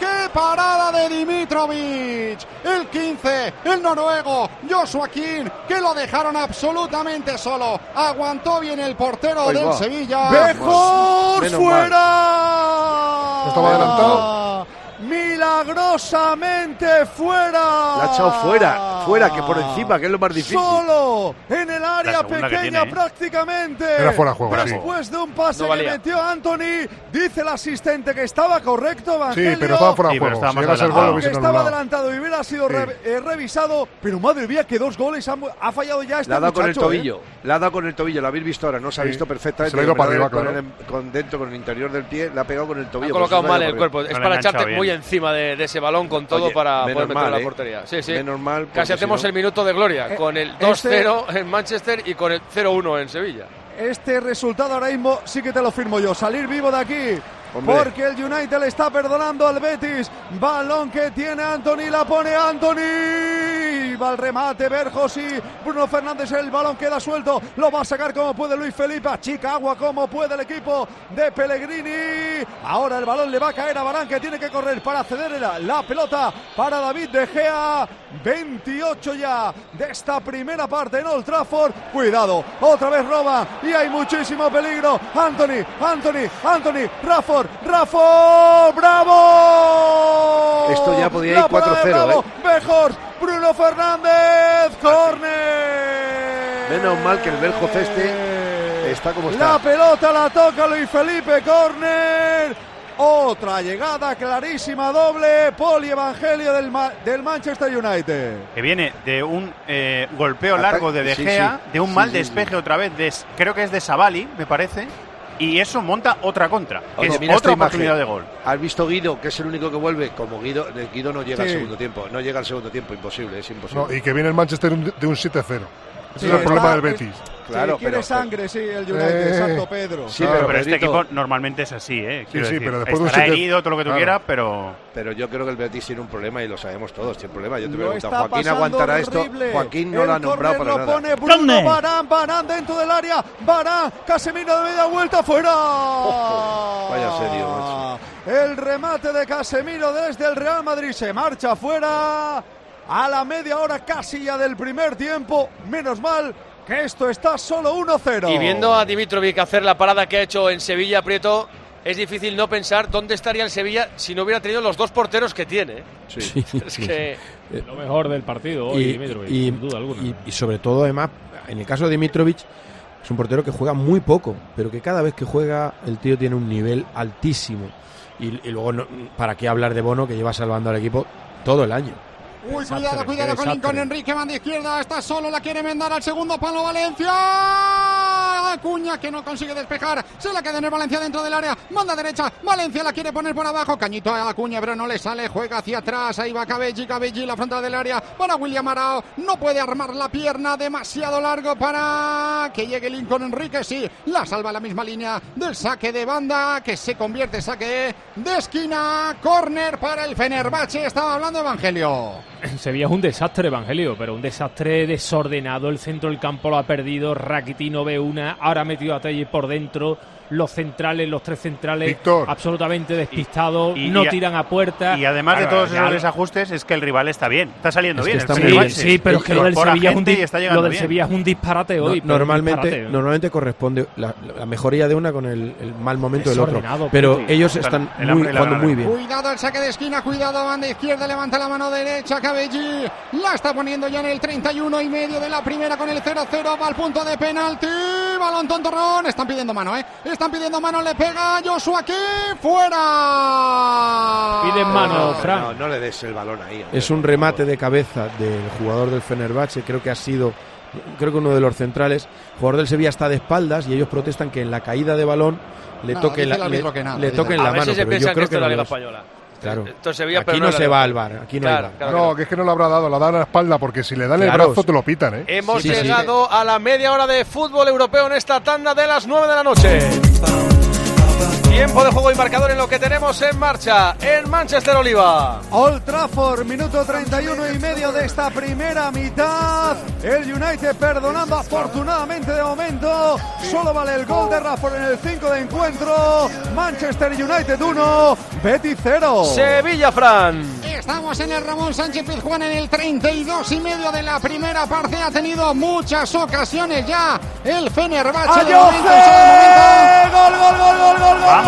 S3: ¡Qué parada de Dimitrovic! El 15, el noruego, Joshua King, que lo dejaron absolutamente solo. Aguantó bien el portero del Sevilla.
S2: ¡Mejor fuera!
S10: estaba adelantado
S2: milagrosamente fuera.
S6: La ha echado fuera, fuera, que por encima, que es lo más difícil.
S2: Solo en el área pequeña ¿eh? prácticamente.
S10: Era fuera juego,
S2: Después de un pase que metió Anthony, dice el asistente que estaba correcto,
S10: Sí, pero estaba fuera de juego.
S2: estaba adelantado y hubiera sido eh, revisado, pero madre mía, que dos goles ha, fallado ya este
S6: La ha
S2: dado
S6: con el
S2: ¿eh?
S6: tobillo, la ha dado con el tobillo, lo habéis visto ahora, no se ha visto perfectamente.
S10: Se lo ha ido para arriba, con,
S6: con, dentro, con el interior del pie, la ha pegado con el tobillo.
S1: Ha colocado mal el cuerpo, es para echarte muy encima de, ese balón con todo para poder meter la ¿eh? portería. Sí, sí. Casi hacemos el minuto de gloria eh, con el 2-0 este- en Manchester y con el 0-1 en Sevilla.
S2: Este resultado ahora mismo sí que te lo firmo yo. Salir vivo de aquí. Porque el United le está perdonando al Betis. Balón que tiene Anthony, la pone Anthony. Va el remate, Berjos y Bruno Fernández. El balón queda suelto. Lo va a sacar como puede Luis Felipe. Chica agua como puede el equipo de Pellegrini. Ahora el balón le va a caer a Barán que tiene que correr para ceder la, la pelota para David De Gea. 28 ya de esta primera parte en Old Trafford. Cuidado, otra vez roba y hay muchísimo peligro. Anthony, Anthony, Anthony, Rafford, Rafford, bravo.
S6: Esto ya podía ir
S2: La parada de
S6: 4-0,
S2: Bravo,
S6: ¿eh?
S2: Bejors, Bruno Fernández, córner.
S6: Menos mal que el Beljo este está como está.
S2: La pelota la toca Luis Felipe, córner. Otra llegada clarísima, doble, polievangelio del, Ma- del Manchester United.
S5: Que viene de un eh, golpeo
S6: Ataque-
S5: largo de De Gea,
S6: sí.
S5: de un
S6: Sí,
S5: mal
S6: sí,
S5: despeje otra vez, de, creo que es de Savali, me parece, y eso monta otra contra, que
S6: Oye,
S5: es
S6: mira
S5: otra
S6: imagen.
S5: oportunidad de gol.
S6: ¿Has visto Guido, que es el único que vuelve? Como Guido, Guido no llega al segundo tiempo. No llega al segundo tiempo, imposible, es imposible.
S10: No, y que viene el Manchester un- de un 7-0. Ese
S2: Sí,
S10: es el problema del Betis.
S6: Claro,
S2: sí, quiere
S6: pero-
S2: sangre, sí, el United,
S10: Eh.
S2: exacto, Pedro.
S6: Sí,
S10: Claro,
S6: pero,
S5: Pero este equipo normalmente es así, ¿eh? Quiero
S10: sí,
S5: decir,
S10: pero después de un
S5: estará
S10: siete-
S5: herido, todo lo que tú
S10: Claro.
S5: quieras, pero...
S6: pero yo creo que el Betis tiene un problema y lo sabemos todos, tiene problema. Yo te
S2: Lo
S6: pregunto,
S2: está
S6: ¿Joaquín aguantará esto? Joaquín no
S2: El
S6: lo ha nombrado para
S2: lo
S6: nada.
S2: pone Bruno
S11: ¿Dónde?
S2: Barán, Barán dentro del área, Barán, Casemiro de media vuelta, fuera. <laughs>
S6: vaya serio, macho.
S2: El remate de Casemiro desde el Real Madrid se marcha fuera. A la media hora casi ya del primer tiempo, menos mal que esto está solo 1-0.
S1: Y viendo a Dimitrovic hacer la parada que ha hecho en Sevilla, Prieto, es difícil no pensar dónde estaría el Sevilla si no hubiera tenido los dos porteros que tiene. ¿eh?
S6: Sí.
S1: Es que
S4: Lo mejor del partido hoy,
S9: y,
S4: Dimitrovic,
S9: y-
S4: sin duda alguna.
S9: y- y sobre todo, además, en el caso de Dimitrovic, es un portero que juega muy poco, pero que cada vez que juega el tío tiene un nivel altísimo. Y, y luego, no- ¿para qué hablar de Bono que lleva salvando al equipo todo el año?
S3: Uy, cuidado, cuidado con. Lincoln Enrique, van de izquierda, está solo, la quiere mandar al segundo palo Valencia. Acuña que no consigue despejar, se la queda en el Valencia dentro del área, manda derecha, Valencia la quiere poner por abajo, cañito a Acuña, pero no le sale, juega hacia atrás, ahí va Cabelli, Cabelli, la frontal del área, para William Arao, no puede armar la pierna, demasiado largo para que llegue Lincoln Enrique, sí, la salva la misma línea del saque de banda, que se convierte en saque de esquina, córner para el Fenerbahce, estaba hablando Evangelio. <clears throat>
S4: Sevilla es un desastre, Evangelio, pero un desastre desordenado. El centro del campo lo ha perdido. Rakitic no ve una. Ahora ha metido a Telle por dentro. Los centrales, los tres centrales,
S10: Víctor.
S4: absolutamente despistados.
S5: y-
S4: no
S5: y a-
S4: tiran a puerta.
S5: Y además de
S4: Claro,
S5: todos
S4: ya
S5: esos desajustes es que el rival está bien, está saliendo
S9: Es
S5: bien.
S9: está
S5: el
S9: muy
S4: Sí,
S5: Fenerbahce.
S9: bien.
S4: sí, pero es que lo del Sevilla es un
S5: y
S4: lo del
S5: bien.
S4: Sevilla es un disparate
S9: No-
S4: hoy. un
S9: normalmente,
S4: disparate.
S9: normalmente corresponde la, la mejoría de una con el, el mal momento del otro. Pero ellos
S5: El
S9: están
S5: hambre
S9: muy,
S5: y
S9: jugando muy bien.
S3: Cuidado el saque de esquina, cuidado banda izquierda, levanta la mano derecha, Cabelli la está poniendo ya en el 31 y medio de la primera con el 0-0, va al punto de penalti, balón tontorrón, están pidiendo mano, ¿eh? Están pidiendo mano, le pega Joshua aquí, fuera.
S4: Piden mano,
S6: No,
S4: Fran.
S6: no, no le des el balón ahí. hombre,
S9: Es un remate de cabeza del jugador del Fenerbahce, creo que ha sido, creo que uno de los centrales. El jugador del Sevilla está de espaldas y ellos protestan que en la caída de balón le
S3: el
S9: la, le,
S3: que nada,
S9: le toquen
S1: a
S9: la mano.
S1: si se
S9: pero yo
S1: que
S9: creo
S1: esto es la
S9: no
S1: Liga. Española.
S9: Claro.
S1: Esto es Sevilla, pero
S9: Aquí
S1: no
S9: se va al bar, aquí no
S1: Claro,
S9: hay bar.
S1: claro que
S10: No, que es que no le habrá dado, la da en la espalda, porque si le dan el brazo te lo pitan, ¿eh?
S1: Hemos
S9: Sí, sí.
S1: llegado a la media hora de fútbol europeo en esta tanda de las 9 de la noche. Tiempo de juego y marcador en lo que tenemos en marcha en Manchester Oliva.
S2: Old Trafford, minuto 31 y medio de esta primera mitad. El United perdonando afortunadamente de momento. Solo vale el gol de Rafford en el 5 de encuentro. Manchester United 1, Betis 0.
S1: Sevilla, Fran.
S3: Estamos en el Ramón Sánchez Pizjuán en el 32 y medio de la primera parte. Ha tenido muchas ocasiones ya el Fenerbahce.
S2: ¡Gol, gol, gol, gol, gol, gol!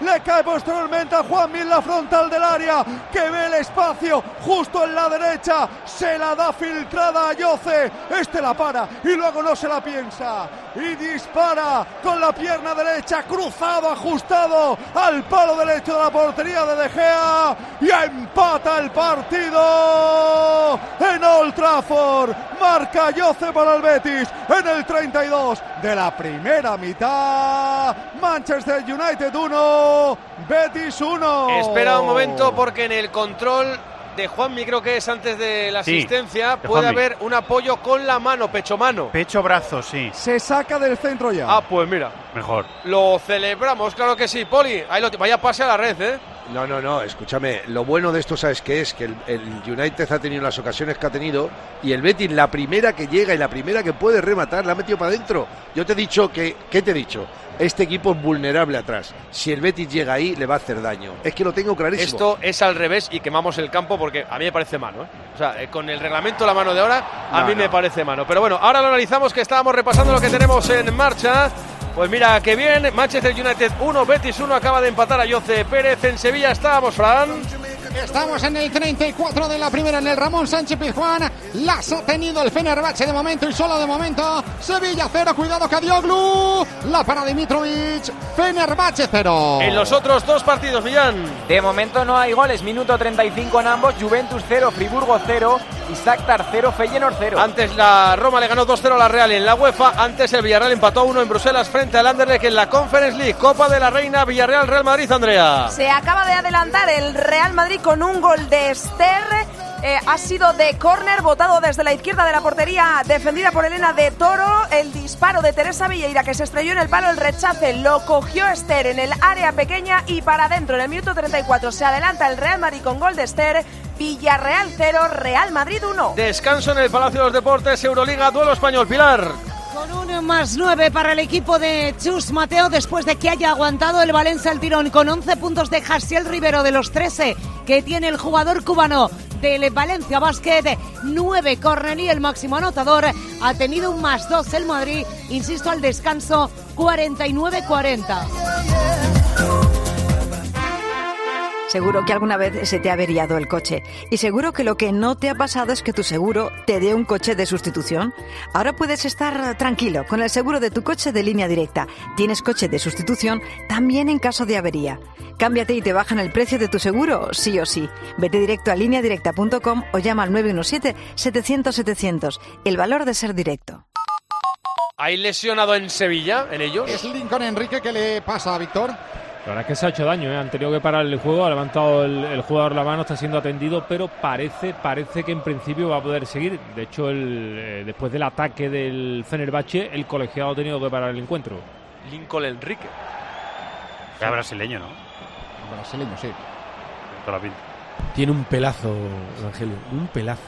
S2: le cae posteriormente a Juan Mil la frontal del área, que ve el espacio justo en la derecha, se la da filtrada a Yoce, este la para y luego no se la piensa y dispara con la pierna derecha, cruzado, ajustado al palo derecho de la portería de De Gea y empata el partido en Old Trafford. Marca Yoce para el Betis en el 32 de la primera mitad. Manchester United 1, Betis 1.
S1: Espera un momento porque en el control de Juanmi, creo que es antes de la
S5: Sí,
S1: asistencia,
S5: de
S1: puede haber un apoyo con la mano, pecho-mano.
S5: Pecho-brazo, sí.
S2: Se saca del centro ya.
S1: Ah, pues mira,
S5: Mejor.
S1: lo celebramos, claro que sí. Poli, ahí lo, vaya pase a la red, ¿eh?
S6: No, no, no, escúchame, lo bueno de esto, ¿sabes qué es? Que el, el United ha tenido las ocasiones que ha tenido y el Betis, la primera que llega y la primera que puede rematar, la ha metido para adentro. Yo te he dicho que, ¿qué te he dicho? Este equipo es vulnerable atrás. Si el Betis llega ahí, le va a hacer daño. Es que lo tengo clarísimo.
S1: Esto es al revés y quemamos el campo porque a mí me parece mano. ¿eh? O sea, eh, con el reglamento la mano de ahora, a
S6: No,
S1: mí
S6: no.
S1: me parece mano. Pero bueno, ahora lo analizamos que estábamos repasando lo que tenemos en marcha. Pues mira, que bien, Manchester United 1, Betis 1, acaba de empatar a Jose Pérez en Sevilla. Estábamos, Fran.
S3: Estamos en el 34 de la primera en el Ramón Sánchez Pizjuán. Las ha tenido el Fenerbahce de momento y solo de momento. Sevilla 0, cuidado Cadioglu. La para Dimitrovic. Fenerbahce 0.
S1: En los otros dos partidos, Millán.
S11: De momento no hay goles, minuto 35 en ambos, Juventus 0, Friburgo 0 y Shakhtar 0, Feyenoord 0.
S1: Antes la Roma le ganó 2-0 a la Real en la UEFA. Antes el Villarreal empató 1 en Bruselas frente al Anderlecht en la Conference League. Copa de la Reina, Villarreal, Real Madrid, Andrea.
S7: Se acaba de adelantar el Real Madrid con un gol de Ester. Eh, ha sido de córner, botado desde la izquierda de la portería, defendida por Elena de Toro. El disparo de Teresa Villeira que se estrelló en el palo, el rechace lo cogió Ester en el área pequeña y para adentro en el minuto 34 se adelanta el Real Madrid con gol de Ester. Villarreal 0, Real Madrid 1.
S1: Descanso en el Palacio de los Deportes, Euroliga, duelo español, Pilar.
S8: Con un más 9 para el equipo de Chus Mateo después de que haya aguantado el Valencia al tirón con 11 puntos de Jasiel Rivero de los 13 que tiene el jugador cubano del Valencia Basket, 9 corner y el máximo anotador. Ha tenido un más 2 el Madrid, insisto, al descanso 49-40.
S12: Seguro que alguna vez se te ha averiado el coche y seguro que lo que no te ha pasado es que tu seguro te dé un coche de sustitución. Ahora puedes estar tranquilo con el seguro de tu coche de línea directa. Tienes coche de sustitución también en caso de avería. Cámbiate y te bajan el precio de tu seguro, sí o sí. Vete directo a lineadirecta.com o llama al 917-700-700. El valor de ser directo.
S1: ¿Hay lesionado en Sevilla, en ellos?
S3: Es Lincoln Enrique que le pasa a Víctor.
S4: La verdad es que se ha hecho daño, ¿eh? han tenido que parar el juego, ha levantado el, el jugador la mano, está siendo atendido, pero parece, parece que en principio va a poder seguir. De hecho, el, eh, después del ataque del Fenerbahce, el colegiado ha tenido que parar el encuentro.
S1: Lincoln Enrique.
S5: Era brasileño, ¿no?
S3: Brasileño, sí.
S5: Toda la pinta.
S9: Tiene un pelazo, Evangelio, un pelazo.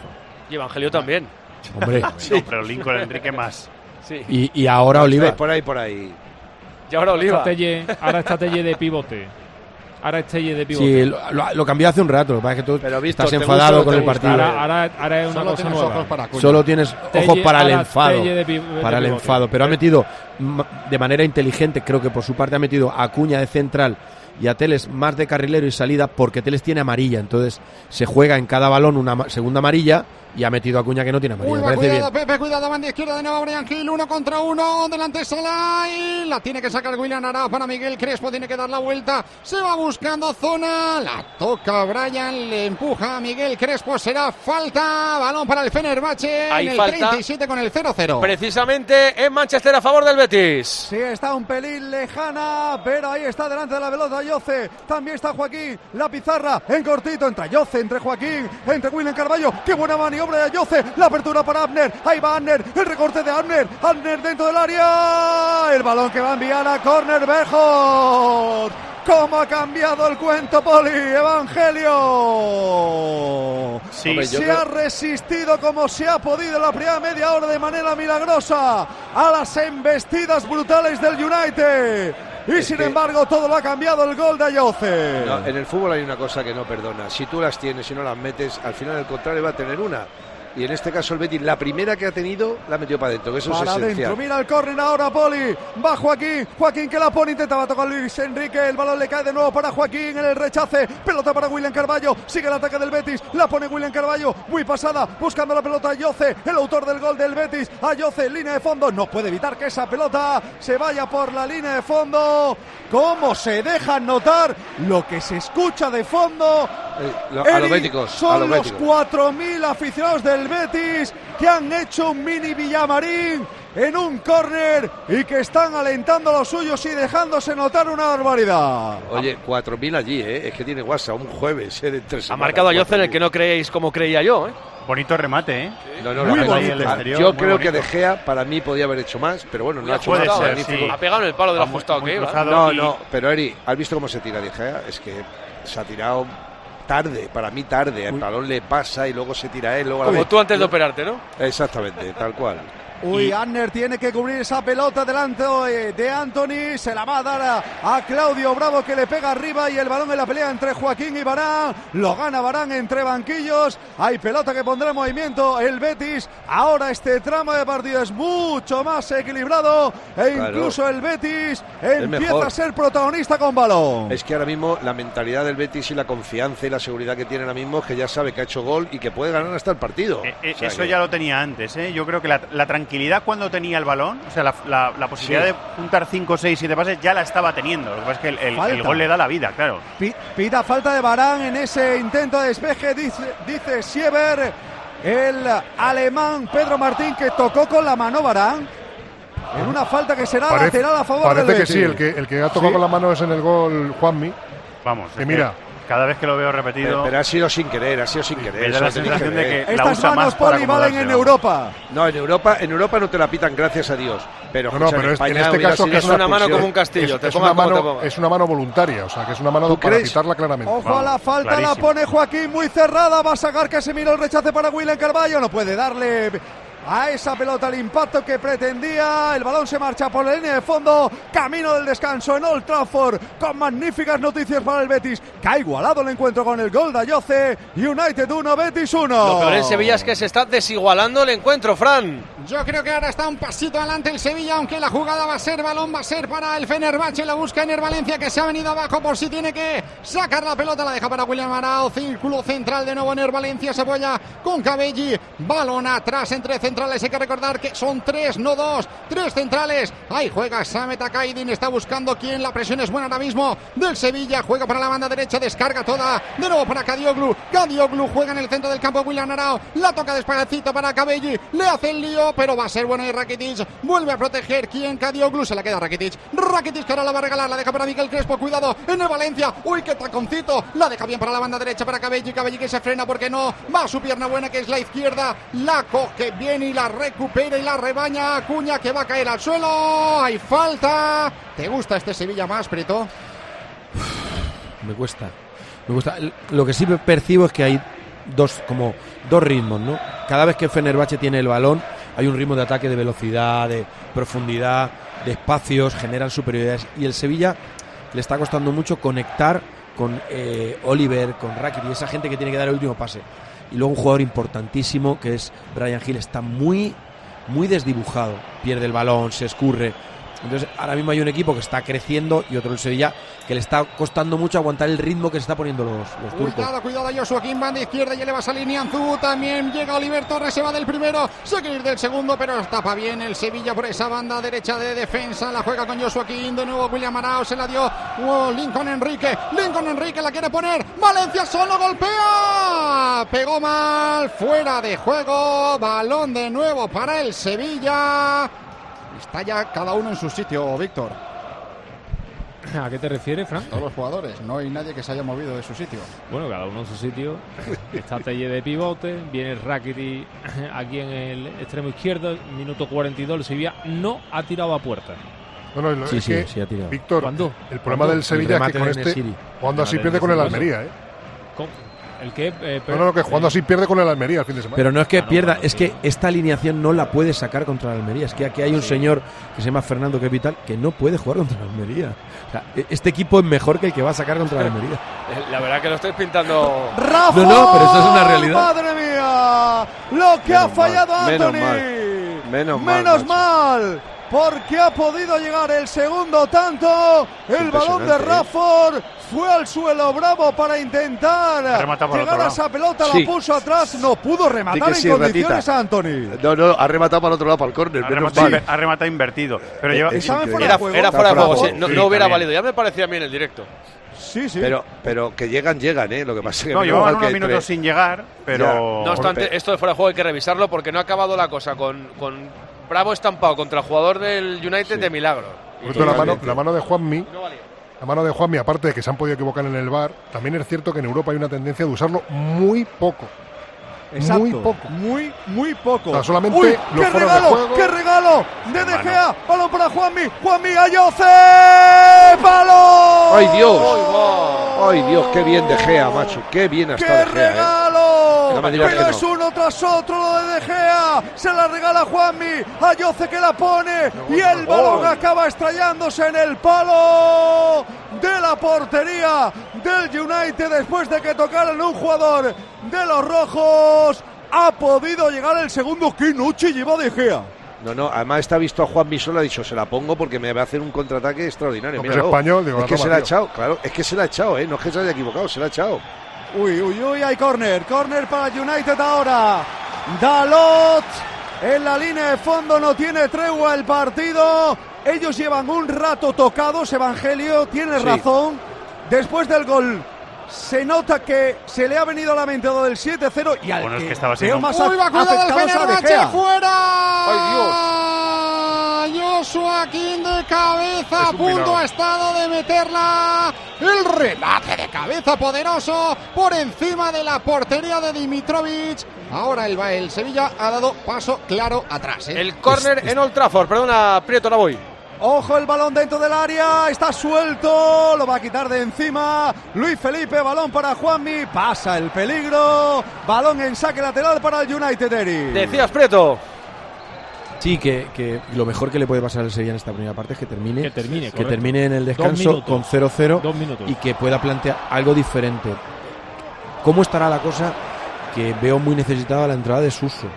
S1: Y Evangelio también.
S9: Hombre. <laughs>
S5: No, pero Lincoln Enrique más.
S1: Sí.
S9: Y, y ahora Oliva.
S6: Por ahí, por ahí.
S1: Y ahora Oliva.
S4: Está Telle- ahora está Telle de pivote. Ahora es Telle de pivote.
S9: Sí, lo, lo- lo cambió hace un rato. Lo que pasa es que tú
S6: Pero, Víctor,
S9: estás
S6: ¿te
S9: enfadado con el partido.
S4: Ahora, ahora, ahora es una
S3: Solo
S4: cosa
S3: tienes
S4: nueva.
S3: ojos para.
S9: Solo tienes
S4: Telle-
S9: ojos para el enfado. Para el enfado. Pero ha metido de manera inteligente, creo que por su parte ha metido a Acuña de central y a Teles más de carrilero y salida porque Teles tiene amarilla. Entonces se juega en cada balón una segunda amarilla y ha metido a Acuña que no tiene amarilla.
S3: Uy, cuidado,
S9: bien.
S3: Pepe, cuidado, banda izquierda de nuevo Brian Gil, uno contra uno, delante Sala y la tiene que sacar William Arao para Miguel Crespo, tiene que dar la vuelta, se va buscando zona, la toca Brian, le empuja a Miguel Crespo, será falta, balón para el Fenerbahce
S1: Hay
S3: en el
S1: falta.
S3: 37 con el 0-0.
S1: Precisamente en Manchester a favor del Betis.
S2: Sí, está un pelín lejana, pero ahí está delante de la pelota Yoce. También está Joaquín, la pizarra en cortito entre Yoce, entre Joaquín, entre William Carballo. Qué buena maniobra de Yoce. La apertura para Abner. Ahí va Abner, el recorte de Abner. Abner dentro del área. El balón que va a enviar a Corner Bejos. ¿Cómo ha cambiado el cuento, Poli? Evangelio.
S5: Sí.
S6: Hombre,
S2: se
S6: creo-
S2: ha resistido como se ha podido en la primera media hora de manera milagrosa a las embestidas brutales del United. Y
S6: Es
S2: sin
S6: que-
S2: embargo, todo lo ha cambiado el gol de Ayoce.
S6: No, en el fútbol hay una cosa que no perdona. Si tú las tienes y no las metes, al final el contrario va a tener una. Y en este caso el Betis, la primera que ha tenido, la metió para adentro, que eso
S2: para
S6: es esencial.
S2: mira el córner ahora Poli, va Joaquín, Joaquín que la pone, intentaba tocar Luis Enrique, el balón le cae de nuevo para Joaquín en el rechace, pelota para William Carballo, sigue el ataque del Betis, la pone William Carballo, muy pasada, buscando la pelota a Yoce, el autor del gol del Betis, a Yoce, línea de fondo, no puede evitar que esa pelota se vaya por la línea de fondo, cómo se dejan notar lo que se escucha de fondo.
S6: Eh, lo- a los béticos,
S2: son
S6: a los
S2: los
S6: béticos.
S2: 4.000 aficionados del Betis que han hecho un mini Villamarín en un córner y que están alentando a los suyos y dejándose notar una barbaridad.
S6: Oye, 4.000 allí, ¿eh? es que tiene WhatsApp un jueves, ¿eh? de tres
S1: Ha marcado a Yoce en el
S6: 4.000.
S1: que no creéis como creía yo, ¿eh?
S5: Bonito remate, ¿eh?
S6: No, no,
S5: Muy bonito. exterior,
S6: yo
S5: muy
S6: creo que. De Gea para mí podía haber hecho más, pero bueno, no ha hecho nada.
S5: ser,
S6: magnífico.
S5: sí.
S1: Ha pegado en el palo del ajustado que iba. ¿eh?
S6: No,
S5: y-
S6: no, pero Eri, ¿has visto cómo se tira De Gea? Es que se ha tirado tarde, para mí tarde. El balón le pasa y luego se tira él. Luego la
S1: Como tú antes de operarte, ¿no?
S6: Exactamente, tal cual.
S2: Uy,
S6: Y-
S2: Anner tiene que cubrir esa pelota delante eh, de Anthony. Se la va a dar a, a Claudio Bravo que le pega arriba y el balón en la pelea entre Joaquín y Barán. Lo gana Barán entre banquillos. Hay pelota que pondrá en movimiento el Betis. Ahora este tramo de partido es mucho más equilibrado e
S6: Claro.
S2: incluso el Betis empieza a ser protagonista con balón.
S6: Es que ahora mismo la mentalidad del Betis y la confianza y la seguridad que tiene ahora mismo es que ya sabe que ha hecho gol y que puede ganar hasta el partido.
S5: Eh, eh,
S6: O sea
S5: eso
S6: que-
S5: ya lo tenía antes, ¿eh? Yo creo que la, la tranquilidad cuando tenía el balón, o sea, la, la- la posibilidad
S6: Sí.
S5: de juntar 5, 6, 7 pases ya la estaba teniendo. Lo que pasa es que el, el-
S2: Falta.
S5: el gol le da la vida, claro.
S2: Pi- Pita falta de Barán en ese intento de despeje, dice, dice Sieber, el alemán Pedro Martín que tocó con la mano Barán. En una falta que será
S10: Parece,
S2: lateral a favor
S10: parece
S2: del
S10: que sí, el que, el que ha tocado
S2: Sí.
S10: con la mano es en el gol Juanmi.
S5: Vamos,
S10: Que mira.
S5: Cada vez que lo veo
S6: Pero,
S5: repetido,
S6: pero ha sido sin querer, ha sido sin querer.
S5: me da la
S6: que
S5: sensación de que la
S2: Estas
S5: usa
S2: manos
S5: más para
S2: Poli valen en Europa.
S6: No, en Europa, en Europa no te la pitan, gracias a Dios. Pero,
S10: No, pero es- en
S6: España
S10: este caso que es
S1: una mano como un castillo,
S10: Es,
S1: te
S10: es
S1: pongas
S10: una
S1: te
S10: mano, es una mano voluntaria, o sea, que es una mano
S6: ¿Tú
S10: para
S6: crees?
S10: quitarla claramente.
S2: Ojo a la falta, la pone Joaquín muy cerrada, va a sacar Casemiro el rechace para William Carballo, no puede darle a esa pelota el impacto que pretendía, el balón se marcha por la línea de fondo, camino del descanso en Old Trafford, con magníficas noticias para el Betis, que ha igualado el encuentro con el gol de Ayoce, United 1, Betis 1.
S1: Lo peor en Sevilla es que se está desigualando el encuentro, Fran.
S3: Yo creo que ahora está un pasito adelante el Sevilla, aunque la jugada va a ser balón, va a ser para el Fenerbahce, la busca Ener Valencia que se ha venido abajo por si tiene que sacar la pelota, la deja para William Arao, círculo central de nuevo. Ener Valencia, se apoya con Cabelli, balón atrás entre hay que recordar que son tres, no dos, tres centrales, ahí juega Samet Akaidin, está buscando quién, la presión es buena ahora mismo del Sevilla, juega para la banda derecha, descarga toda, de nuevo para Cadioglu, Cadioglu juega en el centro del campo William Arao, la toca despacito para Cabelli, le hace el lío, pero va a ser bueno y Rakitic vuelve a proteger. ¿Quién? Cadioglu se la queda Rakitic. Rakitic que ahora la va a regalar, la deja para Miguel Crespo. Cuidado en el Valencia. Uy, qué taconcito. La deja bien para la banda derecha para Cabelli. Cabelli que se frena porque no. Va a su pierna buena que es la izquierda. La coge bien y la recupera y la rebaña. Acuña que va a caer al suelo. Hay falta. ¿Te gusta este Sevilla más, Preto? <sighs>
S9: Me cuesta. Me gusta. Lo que sí percibo es que hay dos, como dos ritmos, ¿no? Cada vez que Fenerbahce tiene el balón, hay un ritmo de ataque de velocidad, de profundidad, de espacios, generan superioridades. Y el Sevilla le está costando mucho conectar con eh, Oliver, con Rakitic, esa gente que tiene que dar el último pase. Y luego un jugador importantísimo que es Brian Hill, está muy, muy desdibujado. Pierde el balón, se escurre. Entonces, ahora mismo hay un equipo que está creciendo y otro el Sevilla que le está costando mucho aguantar el ritmo que se está poniendo los, los turcos.
S3: Cuidado, cuidado, Joshua Kim, banda izquierda y eleva esa línea Anzú. También llega Oliver Torres, se va del primero, se quiere ir del segundo, pero tapa bien el Sevilla por esa banda derecha de defensa. La juega con Joshua Kim, de nuevo William Arao, se la dio oh, Lincoln Enrique. Lincoln Enrique la quiere poner. Valencia solo golpea. Pegó mal, fuera de juego. Balón de nuevo para el Sevilla. Está ya cada uno en su sitio, Víctor.
S4: ¿A qué te refieres, Fran?
S3: Todos los jugadores, no hay nadie que se haya movido de su sitio.
S4: Bueno, cada uno en su sitio. Está Telle de pivote, viene Rakitic aquí en el extremo izquierdo, minuto 42, el Sevilla no ha tirado a puerta.
S10: No, no,
S9: Sí,
S10: es
S9: sí,
S10: que,
S9: sí ha tirado.
S10: Víctor,
S4: ¿Cuándo?
S10: el problema
S4: ¿Cuándo?
S10: del Sevilla es que con este, cuando así pierde con el
S4: Nesiri.
S10: Almería, ¿eh?
S4: El que. eh,
S10: No, no, no, que jugando así pierde con el Almería el fin de semana.
S9: Pero no es que pierda, es que esta alineación no la puede sacar contra el Almería. Es que aquí hay un señor que se llama Fernando Capital que no puede jugar contra el Almería. O sea, e- este equipo es mejor que el que va a sacar contra el <laughs> Almería.
S1: Eh, La verdad que lo estáis pintando.
S2: Rafa,
S9: No, no, pero eso es una realidad.
S2: Madre mía, lo que ha fallado
S6: mal, menos
S2: Anthony.
S6: mal, menos mal,
S2: Menos mal, porque ha podido llegar el segundo tanto. El balón de
S6: Impresionante, ¿eh?
S2: Fue al suelo bravo para intentar llegar a esa pelota,
S6: Sí.
S2: la puso atrás, no pudo rematar
S6: que
S2: en
S6: sí,
S2: condiciones
S6: ratita.
S2: Anthony.
S6: No, no, ha rematado para el otro lado, para el córner.
S5: Ha rematado, ha invertido. Pero lleva,
S6: Es
S2: Estaba en fuera
S1: Era,
S2: juego.
S1: era fuera de juego,
S6: de
S1: no,
S5: juego.
S1: no hubiera valido. Ya me parecía a mí en el directo.
S2: Sí, sí.
S6: Pero, pero que llegan, llegan, ¿eh? Lo que pasa es que.
S5: no, llevaban
S6: que
S5: unos minutos
S6: entre-
S5: sin llegar, pero.
S1: No obstante, esto de fuera de juego hay que revisarlo porque no ha acabado la cosa con, con Bravo estampado contra el jugador del United de milagro.
S10: Por cierto, la, mano, la mano de Juanmi,
S1: No valía.
S10: La mano de Juanmi, aparte de que se han podido equivocar en el bar, también es cierto que en Europa hay una tendencia de usarlo muy poco.
S2: Exacto,
S10: Muy poco.
S2: Muy, muy poco.
S10: O sea, solamente
S2: ¡Qué regalo! ¡Qué regalo! De De. Gea. Balón para Juanmi. Juanmi Ayoce. ¡Balón!
S6: ¡Ay, Dios! ¡Ay, Dios! ¡Qué bien de Gea, macho! ¡Qué bien está
S2: ¡Qué
S6: de Gea, ¿eh?
S2: regalo!
S6: Digas
S2: Pero es
S6: no.
S2: uno tras otro lo de De Gea. Se la regala Juanmi. Ayoce que la pone. y el balón acaba estrellándose en el palo de la portería del United después de que tocaran un jugador de los rojos. Ha podido llegar el segundo. ¡Qué noche lleva De Gea!
S6: No, no, además está visto a Juan Misola, ha dicho, se la pongo porque me va a hacer un contraataque extraordinario.
S10: No, es español, digo,
S6: es que
S10: toma,
S6: se la ha echado, claro, es que se la ha echado, ¿eh? No es que se haya equivocado, se la ha echado.
S2: Uy, uy, uy, hay córner. Córner para United ahora. Dalot en la línea de fondo no tiene tregua el partido. Ellos llevan un rato tocados. Evangelio tiene
S6: Sí.
S2: razón. Después del gol se nota que se le ha venido a la mente lo del 7-0 y al
S5: Bueno, es
S2: que
S5: que estaba siendo-
S2: más
S3: Uy, va cuidado el fuera. ¡Ay, Dios! Joshua King de cabeza, a punto
S10: milagro.
S3: ha estado de meterla. El remate de cabeza poderoso por encima de la portería de Dimitrovic. Ahora el, el Sevilla ha dado paso claro atrás. ¿eh?
S1: El córner en Old Trafford. Perdona, Prieto, la voy.
S2: Ojo el balón dentro del área, está suelto, lo va a quitar de encima. Luis Felipe, balón para Juanmi, pasa el peligro. Balón en saque lateral para el United, Eri.
S1: Decías, Prieto.
S9: Sí, que, que lo mejor que le puede pasar al Sevilla en esta primera parte es que termine,
S4: Que termine,
S9: que termine en el
S4: Dos
S9: descanso
S4: minutos.
S9: con 0-0
S4: Dos minutos.
S9: y que pueda plantear algo diferente. ¿Cómo estará la cosa? Que veo muy necesitada la entrada de Suso.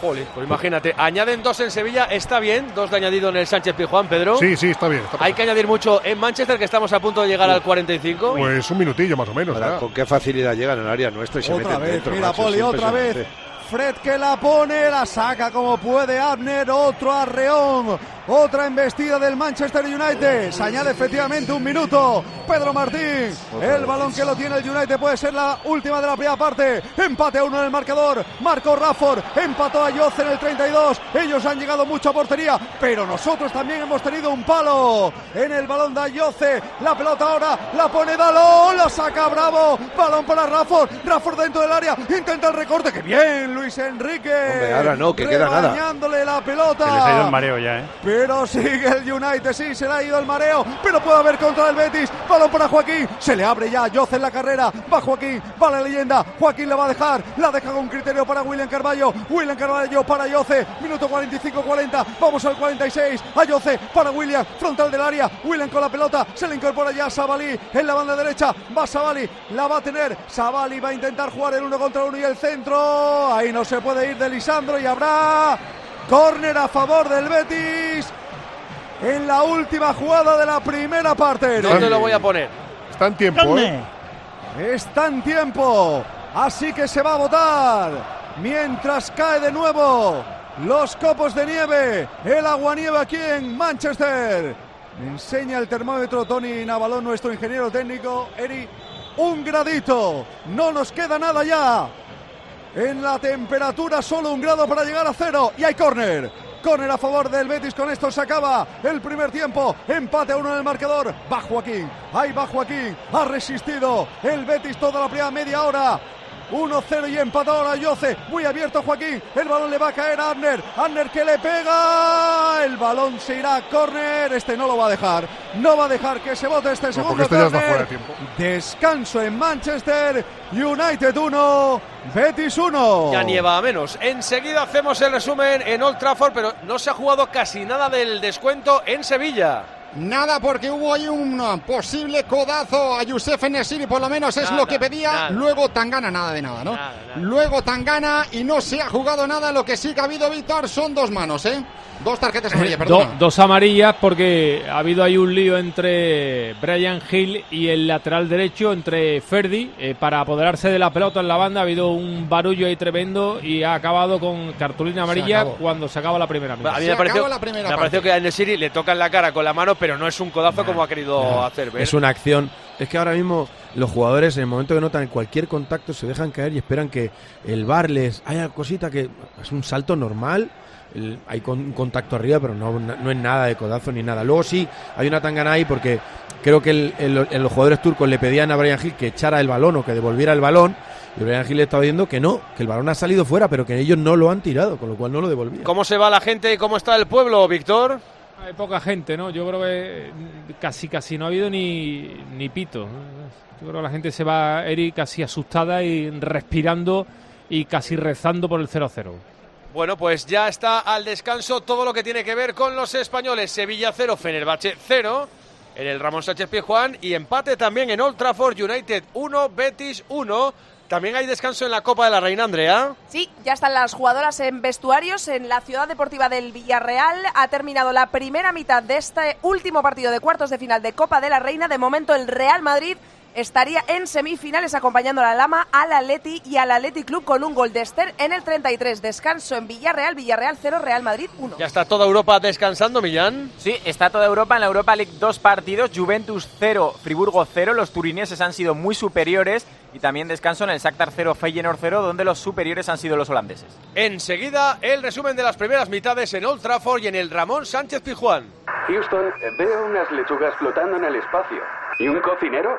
S1: Jolín, pues imagínate, añaden dos en Sevilla, está bien, dos de añadido en el Sánchez Pizjuán, Pedro.
S10: Sí, sí, está bien. está
S1: Hay que añadir mucho en Manchester, que estamos a punto de llegar al 45.
S10: Pues un minutillo más o menos.
S6: Ahora, con qué facilidad llegan al área nuestra y se
S2: Otra
S6: meten
S2: vez,
S6: dentro.
S2: mira
S6: macho,
S2: Poli, otra vez. Fred que la pone, la saca como puede Abner, otro arreón, otra embestida del Manchester United. Se añade efectivamente un minuto. Pedro Martín, el balón que lo tiene el United puede ser la última de la primera parte. Empate a uno en el marcador. Marco Rafford empató a Yoce en el 32. Ellos han llegado mucho a portería, pero nosotros también hemos tenido un palo en el balón de Ayoce. La pelota ahora la pone Dalón, la saca Bravo. Balón para Rafford, Rafford dentro del área, intenta el recorte. ¡Qué bien, Luis Enrique!
S6: Hombre, ahora no, que queda nada.
S2: La pelota.
S5: Se les ha ido el mareo ya, ¿eh?
S2: Pero sigue el United, sí, se le ha ido el mareo, pero puede haber contra el Betis. Balón para Joaquín, se le abre ya Yoce en la carrera. Va Joaquín, va la leyenda. Joaquín la va a dejar, la deja con criterio para William Carballo. William Carballo para Yoce, minuto 45-40. Vamos al 46. A Yoce para William, frontal del área. William con la pelota, se le incorpora ya Sabali en la banda derecha. Va Sabali, la va a tener. Sabali va a intentar jugar el uno contra uno y el centro. Ahí no se puede ir de Lisandro y habrá. Córner a favor del Betis en la última jugada de la primera parte.
S1: ¿Dónde lo voy a poner?
S10: Está en tiempo, ¿eh?
S2: Está en tiempo, así que se va a votar. Mientras cae de nuevo los copos de nieve, el aguanieve aquí en Manchester. Me enseña el termómetro Tony Navalón, nuestro ingeniero técnico. Eri, un gradito. No nos queda nada ya. En la temperatura solo un grado para llegar a cero. Y hay córner. Córner a favor del Betis. Con esto se acaba el primer tiempo. Empate a uno en el marcador. Va Joaquín. Ahí va Joaquín. Ha resistido el Betis toda la primera media hora. 1-0 y empató ahora Yoce. Muy abierto Joaquín. El balón le va a caer a Abner. Abner que le pega. El balón se irá a córner. Este no lo va a dejar. No va a dejar que se vote este segundo
S10: este ya está
S2: córner.
S10: fuera de tiempo.
S2: Descanso en Manchester. United 1, Betis 1.
S1: Ya nieva a menos. Enseguida hacemos el resumen en Old Trafford, pero no se ha jugado casi nada del descuento en Sevilla.
S3: Nada porque hubo ahí un posible codazo a Youssef Nesiri, por lo menos es
S1: Nada,
S3: lo que pedía.
S1: nada.
S3: Luego Tangana, nada de nada, ¿no?
S1: Nada, nada.
S3: Luego Tangana y no se ha jugado nada. Lo que sí que ha habido, Víctor, son dos manos, ¿eh? Dos tarjetas amarillas,
S4: Do-
S3: perdón.
S4: dos amarillas porque ha habido ahí un lío entre Brian Hill y el lateral derecho, entre Ferdi, eh, para apoderarse de la pelota en la banda. Ha habido un barullo ahí tremendo y ha acabado con cartulina amarilla cuando se acaba la primera mitad.
S1: A mí
S3: Se
S1: me pareció,
S3: la primera
S1: me
S3: parte.
S1: que a Nesiri le toca en la cara con la mano, pero no es un codazo como ha querido hacer ver.
S9: Es una acción. Es que ahora mismo los jugadores, en el momento que notan cualquier contacto, se dejan caer y esperan que el bar les haya cosita que es un salto normal. el- hay con- un contacto arriba, pero no, no es nada de codazo ni nada. Luego sí, hay una tangana ahí porque creo que el- el- los jugadores turcos le pedían a Brian Hill que echara el balón o que devolviera el balón. Y Brian le estaba diciendo que no, que el balón ha salido fuera, pero que ellos no lo han tirado, con lo cual no lo devolvían.
S1: ¿Cómo se va la gente y cómo está el pueblo, Víctor?
S4: Hay poca gente, ¿no? Yo creo que mm, casi casi no ha habido ni, ni pito. Yo creo que la gente se va, Eric, casi asustada y respirando y casi rezando por el 0-0.
S1: Bueno, pues ya está al descanso todo lo que tiene que ver con los españoles. Sevilla 0, Fenerbahce 0 en el Ramón Sánchez Pizjuán y empate también en Old Trafford United 1, Betis 1. También hay descanso en la Copa de la Reina Andrea.
S7: Sí, ya están las jugadoras en vestuarios en la ciudad deportiva del Villarreal. Ha terminado la primera mitad de este último partido de cuartos de final de Copa de la Reina. De momento el Real Madrid estaría en semifinales acompañando a la Lama, al Atleti y al Atleti Club con un gol de Esther en el 33. Descanso en Villarreal, Villarreal 0, Real Madrid 1.
S1: Ya está toda Europa descansando, Millán.
S11: Sí, está toda Europa en la Europa League dos partidos, Juventus 0, Friburgo 0, los turineses han sido muy superiores y también descanso en el Shakhtar 0, Feyenoord 0, donde los superiores han sido los holandeses.
S1: Enseguida el resumen de las primeras mitades en Old Trafford y en el Ramón Sánchez Pizjuán.
S13: Houston, veo unas lechugas flotando en el espacio. ¿Y un cocinero?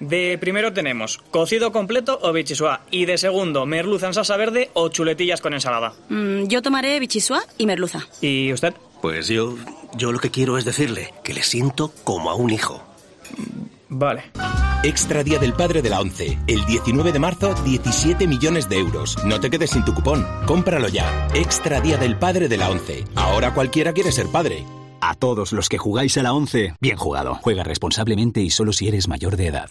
S14: De primero tenemos cocido completo o bichisua y de segundo merluza en salsa verde o chuletillas con ensalada.
S15: Mm, yo tomaré bichisua y merluza.
S14: ¿Y usted?
S16: Pues yo, yo lo que quiero es decirle que le siento como a un hijo.
S14: Vale.
S17: Extra Día del Padre de la ONCE. El 19 de marzo, 17 millones de euros. No te quedes sin tu cupón. Cómpralo ya. Extra Día del Padre de la ONCE. Ahora cualquiera quiere ser padre.
S18: A todos los que jugáis a la 11, bien jugado. Juega responsablemente y solo si eres mayor de edad.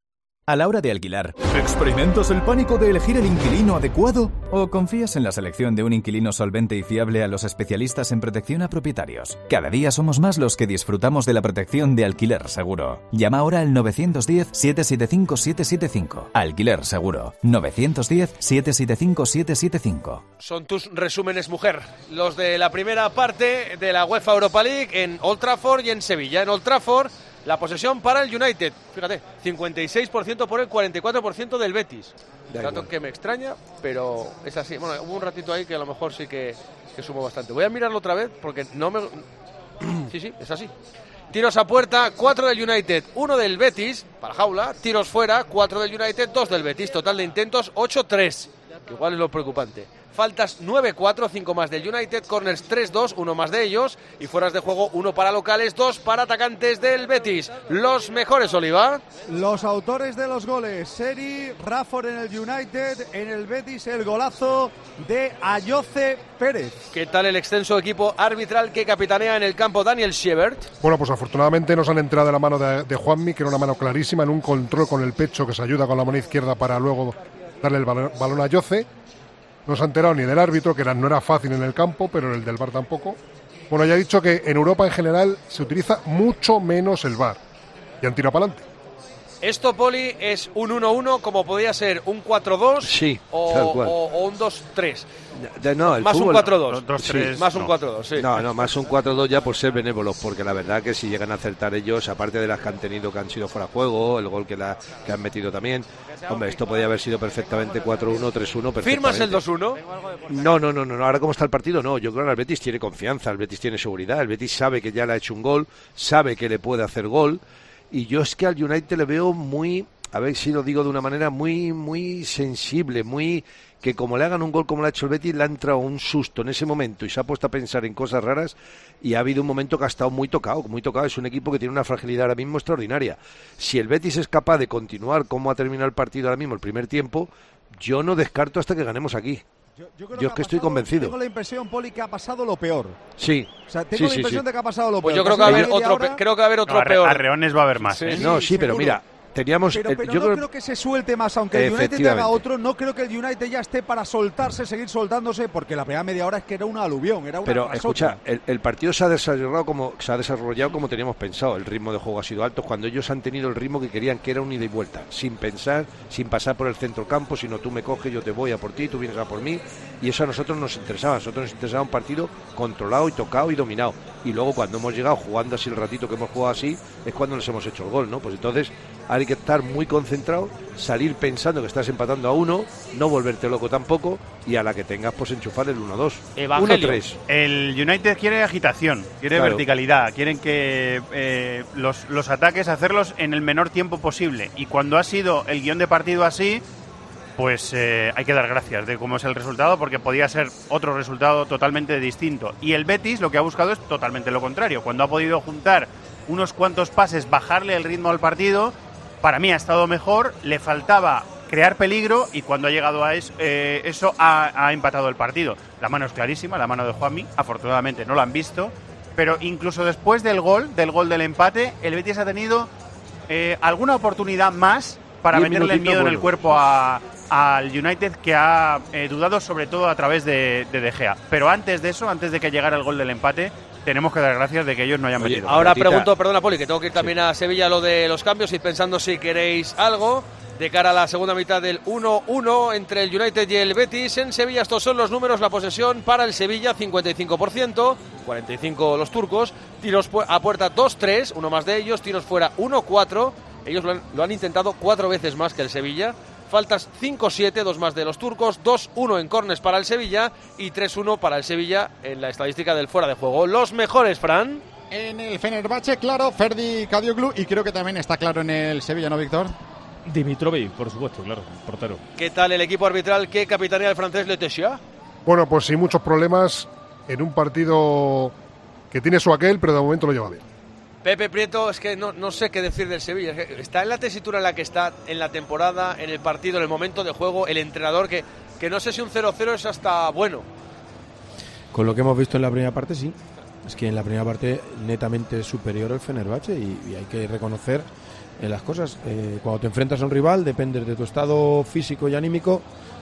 S19: A la hora de alquilar, ¿experimentas el pánico de elegir el inquilino adecuado? ¿O confías en la selección de un inquilino solvente y fiable a los especialistas en protección a propietarios? Cada día somos más los que disfrutamos de la protección de alquiler seguro. Llama ahora al 910-775-775. Alquiler seguro. 910-775-775.
S1: Son tus resúmenes, mujer. Los de la primera parte de la UEFA Europa League en Old Trafford y en Sevilla. En Old Trafford, la posesión para el United. Fíjate, 56% por el 44% del Betis.
S6: Da
S1: Dato que me extraña, pero es así. Bueno, hubo un ratito ahí que a lo mejor sí que, que sumó bastante. Voy a mirarlo otra vez porque no me. <clears throat> Sí, sí, es así. Tiros a puerta, 4 del United, 1 del Betis, para jaula. Tiros fuera, 4 del United, 2 del Betis. Total de intentos, 8-3. Que igual es lo preocupante. Faltas 9-4, 5 más del United, corners 3-2, uno más de ellos, y fueras de juego, uno para locales, dos para atacantes del Betis. Los mejores, Oliva.
S2: Los autores de los goles, Seri, Rafford en el United, en el Betis el golazo de Ayoce Pérez.
S1: ¿Qué tal el extenso equipo arbitral que capitanea en el campo Daniel Siebert?
S10: Bueno, pues afortunadamente nos han entrado de la mano de, de Juanmi, que era una mano clarísima, en un control con el pecho que se ayuda con la mano izquierda para luego darle el balón, balón a Yoce. No se ha enterado ni del árbitro, que no era fácil en el campo, pero el del VAR tampoco. Bueno, ya he dicho que en Europa en general se utiliza mucho menos el VAR. Y han tirado para adelante.
S1: Esto, Poli, es un 1-1 como podía ser un 4-2
S6: Sí,
S1: o,
S6: tal cual.
S1: o- o un 2-3.
S6: De- no,
S1: Más un
S6: fútbol-
S1: 4-2.
S6: Sí.
S1: Más un 4-2, sí.
S6: No, no, más un 4-2 ya por ser benévolos, porque la verdad que si llegan a acertar ellos, aparte de las que han tenido que han sido fuera de juego, el gol que, la, que han metido también, hombre, esto podía haber sido perfectamente 4-1, 3-1, perfectamente.
S1: ¿Firmas el 2-1?
S6: No, no, no, no, no. Ahora cómo está el partido, no. Yo creo que el Betis tiene confianza, el Betis tiene seguridad, el Betis sabe que ya le ha hecho un gol, sabe que le puede hacer gol, y yo es que al United le veo muy, a ver si lo digo de una manera muy, muy sensible, muy que como le hagan un gol como le ha hecho el Betis, le ha entrado un susto en ese momento y se ha puesto a pensar en cosas raras y ha habido un momento que ha estado muy tocado, muy tocado. Es un equipo que tiene una fragilidad ahora mismo extraordinaria. Si el Betis es capaz de continuar como ha terminado el partido ahora mismo, el primer tiempo, yo no descarto hasta que ganemos aquí. Yo,
S2: creo
S6: es
S2: ha
S6: que estoy
S2: pasado-
S6: convencido.
S2: Tengo la impresión, Poli, que ha pasado lo peor.
S6: Sí.
S2: O sea, tengo
S6: Sí,
S2: la
S6: sí,
S2: impresión
S6: sí.
S2: de que ha pasado lo
S1: Pues
S2: peor.
S1: yo creo que va a haber otro, creo que va a haber otro
S5: No,
S1: peor.
S5: arreones va a haber más,
S1: Sí.
S5: ¿eh?
S6: no, sí, pero mira, teníamos.
S2: Pero,
S6: yo
S2: no
S6: creo-
S2: creo que se suelte más, aunque el United haga otro, no creo que el United ya esté para soltarse, seguir soltándose, porque la primera media hora es que era una aluvión, era una
S6: Pero escucha, el partido se ha desarrollado como se ha desarrollado como teníamos pensado. El ritmo de juego ha sido alto cuando ellos han tenido el ritmo que querían, que era un ida y vuelta, sin pensar, sin pasar por el centro campo, sino tú me coges, yo te voy a por ti, tú vienes a por mí. Y eso a nosotros nos interesaba. A nosotros nos interesaba un partido controlado y tocado y dominado. Y luego cuando hemos llegado jugando así el ratito que hemos jugado así, es cuando nos hemos hecho el gol, ¿no? Pues entonces hay que estar muy concentrado, salir pensando que estás empatando a uno, no volverte loco tampoco, y a la que tengas, pues enchufar el 1-2.
S5: Evangelio.
S6: 1-3.
S5: El United quiere agitación, quiere
S6: Claro.
S5: verticalidad, quieren que eh, los, los ataques hacerlos en el menor tiempo posible. Y cuando ha sido el guion de partido así, pues eh, hay que dar gracias de cómo es el resultado, porque podía ser otro resultado totalmente distinto. Y el Betis lo que ha buscado es totalmente lo contrario. Cuando ha podido juntar unos cuantos pases, bajarle el ritmo al partido, para mí ha estado mejor, le faltaba crear peligro y cuando ha llegado a eh, eso ha, ha empatado el partido. La mano es clarísima, la mano de Juanmi, afortunadamente no la han visto, pero incluso después del gol, del gol del empate, el Betis ha tenido eh, alguna oportunidad más para meterle el miedo en el cuerpo a- al United que ha eh, dudado sobre todo a través de, de De Gea. Pero antes de eso, antes de que llegara el gol del empate, tenemos que dar gracias de que ellos no hayan metido.
S1: Ahora pregunto, perdona Poli, que tengo que ir también a Sevilla lo de los cambios y pensando si queréis algo de cara a la segunda mitad del 1-1 entre el United y el Betis. En Sevilla estos son los números, la posesión para el Sevilla 55%, 45 los turcos, tiros a puerta 2-3, uno más de ellos, tiros fuera 1-4, ellos lo han, lo han intentado cuatro veces más que el Sevilla. Faltas 5-7, dos más de los turcos, 2-1 en cornes para el Sevilla y 3-1 para el Sevilla en la estadística del fuera de juego. Los mejores, Fran.
S3: En el Fenerbahce, claro, Ferdi Kadioglu y creo que también está claro en el Sevilla, ¿no, Víctor?
S4: Dimitrovic, por supuesto, claro, portero.
S1: ¿Qué tal el equipo arbitral que capitanea el francés Letechia?
S10: Bueno, pues sin muchos problemas en un partido que tiene su aquel, pero de momento lo lleva bien.
S1: Pepe Prieto, es que no, no sé qué decir del Sevilla. Está en la tesitura en la que está en la temporada, en el partido, en el momento de juego, el entrenador, que, que no sé si un 0-0 es hasta bueno.
S9: Con lo que hemos visto en la primera parte, sí. Es que en la primera parte netamente superior el Fenerbahce y, y hay que reconocer eh, las cosas. Eh, cuando te enfrentas a un rival dependes de tu estado físico y anímico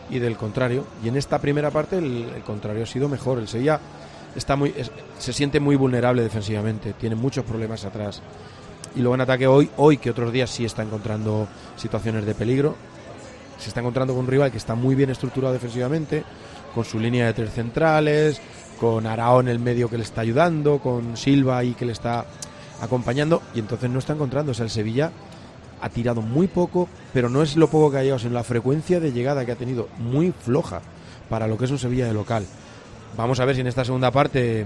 S9: y del contrario. Y en esta primera parte el, el contrario ha sido mejor. El Sevilla está muy, es- se siente muy vulnerable defensivamente, tiene muchos problemas atrás. Y luego en ataque hoy, hoy que otros días sí está encontrando situaciones de peligro, se está encontrando con un rival que está muy bien estructurado defensivamente, con su línea de tres centrales, con Arao en el medio que le está ayudando, con Silva ahí que le está acompañando, y entonces no está encontrando. O sea, el Sevilla ha tirado muy poco, pero no es lo poco que ha llegado, sino la frecuencia de llegada que ha tenido muy floja para lo que es un Sevilla de local. Vamos a ver si en esta segunda parte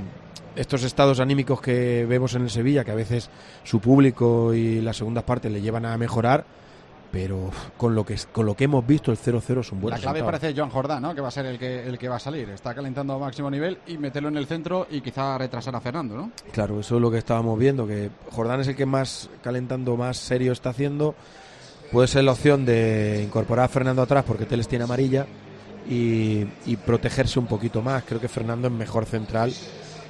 S9: estos estados anímicos que vemos en el Sevilla, que a veces su público y las segundas partes le llevan a mejorar, pero con lo que con lo que hemos visto el 0-0 es un buen
S3: La clave
S9: resultado.
S3: parece Joan Jordán, ¿no? Que va a ser el que, el que va a salir. Está calentando a máximo nivel y meterlo en el centro y quizá retrasar a Fernando, ¿no?
S9: Claro, eso es lo que estábamos viendo, que Jordán es el que más calentando, más serio está haciendo. Puede ser la opción de incorporar a Fernando atrás porque Teles tiene amarilla y, y protegerse un poquito más. Creo que Fernando es mejor central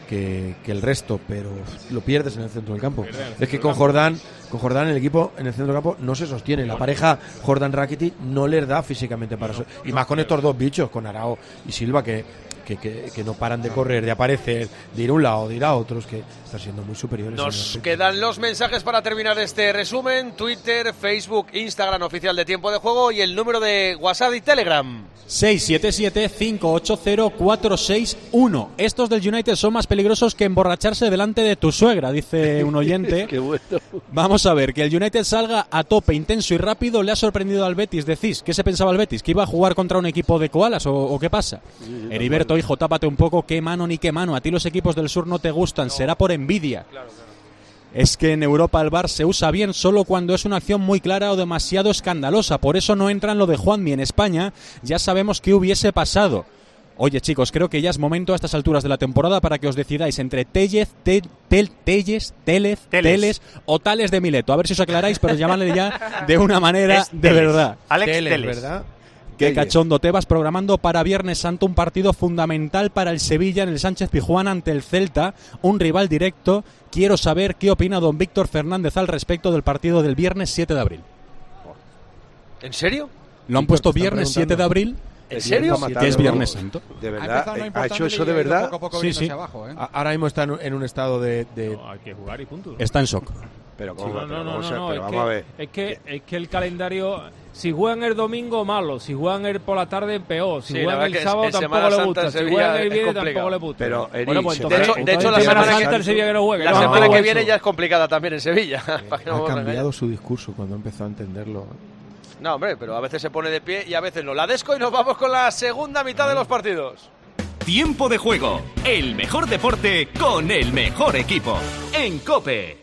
S9: que, que el resto, pero lo pierdes en el centro del campo. Es que con. Jordán, con Jordán el equipo en el centro del campo no se sostiene. La pareja Jordán Rakitic no les da físicamente para eso. Y más con estos dos bichos, con Arao y Silva, que, que, que- que no paran de correr, de aparecer, de ir a un lado, de ir a otros, que están siendo muy superiores.
S1: Nos quedan los mensajes para terminar este resumen. Twitter, Facebook, Instagram oficial de Tiempo de Juego y el número de WhatsApp y Telegram.
S20: 677-580-461. Estos del United son más peligrosos que emborracharse delante de tu suegra, dice <laughs> un oyente.
S6: Qué bueno.
S20: Vamos a ver, que el United salga a tope, intenso y rápido, le ha sorprendido al Betis. Decís, ¿qué se pensaba el Betis? ¿Que iba a jugar contra un equipo de koalas o, o qué pasa? Heriberto, hijo, tápate un poco, qué mano ni qué mano. A ti los equipos del sur no te gustan, será por envidia. Es que en Europa el VAR se usa bien solo cuando es una acción muy clara o demasiado escandalosa. Por eso no entra en lo de Juanmi. En España ya sabemos qué hubiese pasado. Oye chicos, creo que ya es momento a estas alturas de la temporada para que os decidáis entre Tellez, Tel, Tel- Tellez, Télez,
S21: Teles.
S20: Teles o Tales de Mileto. A ver si os aclaráis, pero llamadle ya de una manera
S21: Es
S20: de
S21: Teles.
S20: verdad.
S21: Alex
S9: Teles,
S21: Teles.
S9: ¿verdad?
S20: Qué
S9: Tellez.
S20: cachondo te vas programando para Viernes Santo un partido fundamental para el Sevilla en el Sánchez Pijuán ante el Celta, un rival directo. Quiero saber qué opina don Víctor Fernández al respecto del partido del viernes 7 de abril.
S1: ¿En serio?
S20: Lo han
S9: Víctor,
S20: puesto viernes 7 de abril,
S1: ¿En serio?
S20: Que es Viernes. Santo.
S6: De
S3: Ha
S6: verdad, eh, ha hecho eso de verdad.
S3: Poco a poco
S20: Sí, sí.
S3: abajo, ¿eh?
S9: Ahora mismo está en, en un estado de, de-
S4: No, hay que jugar y punto.
S20: Está en shock.
S6: Pero,
S4: Sí,
S6: ¿cómo?
S4: no,
S6: Pero
S4: no, no, no,
S6: pero
S4: es,
S6: vamos a ver.
S4: que, es que es que el calendario si juegan el domingo malo, si juegan el por la tarde peor, si juegan el sábado tampoco
S1: Semana
S4: le gusta, si juegan el
S1: es
S4: viernes tampoco le gusta.
S6: Pero,
S4: pues
S1: De hecho, de hecho, la semana que-
S4: Santa el Sevilla que no juegue.
S1: La
S4: no,
S1: semana
S4: no,
S1: que
S4: eso.
S1: viene ya es complicada también en Sevilla. <laughs> no
S9: ha cambiado su discurso cuando ha empezado a entenderlo.
S1: No, hombre, pero a veces se pone de pie y a veces no. La desco y nos vamos con la segunda mitad de los partidos.
S22: Tiempo de juego. El mejor deporte con el mejor equipo. En Cope.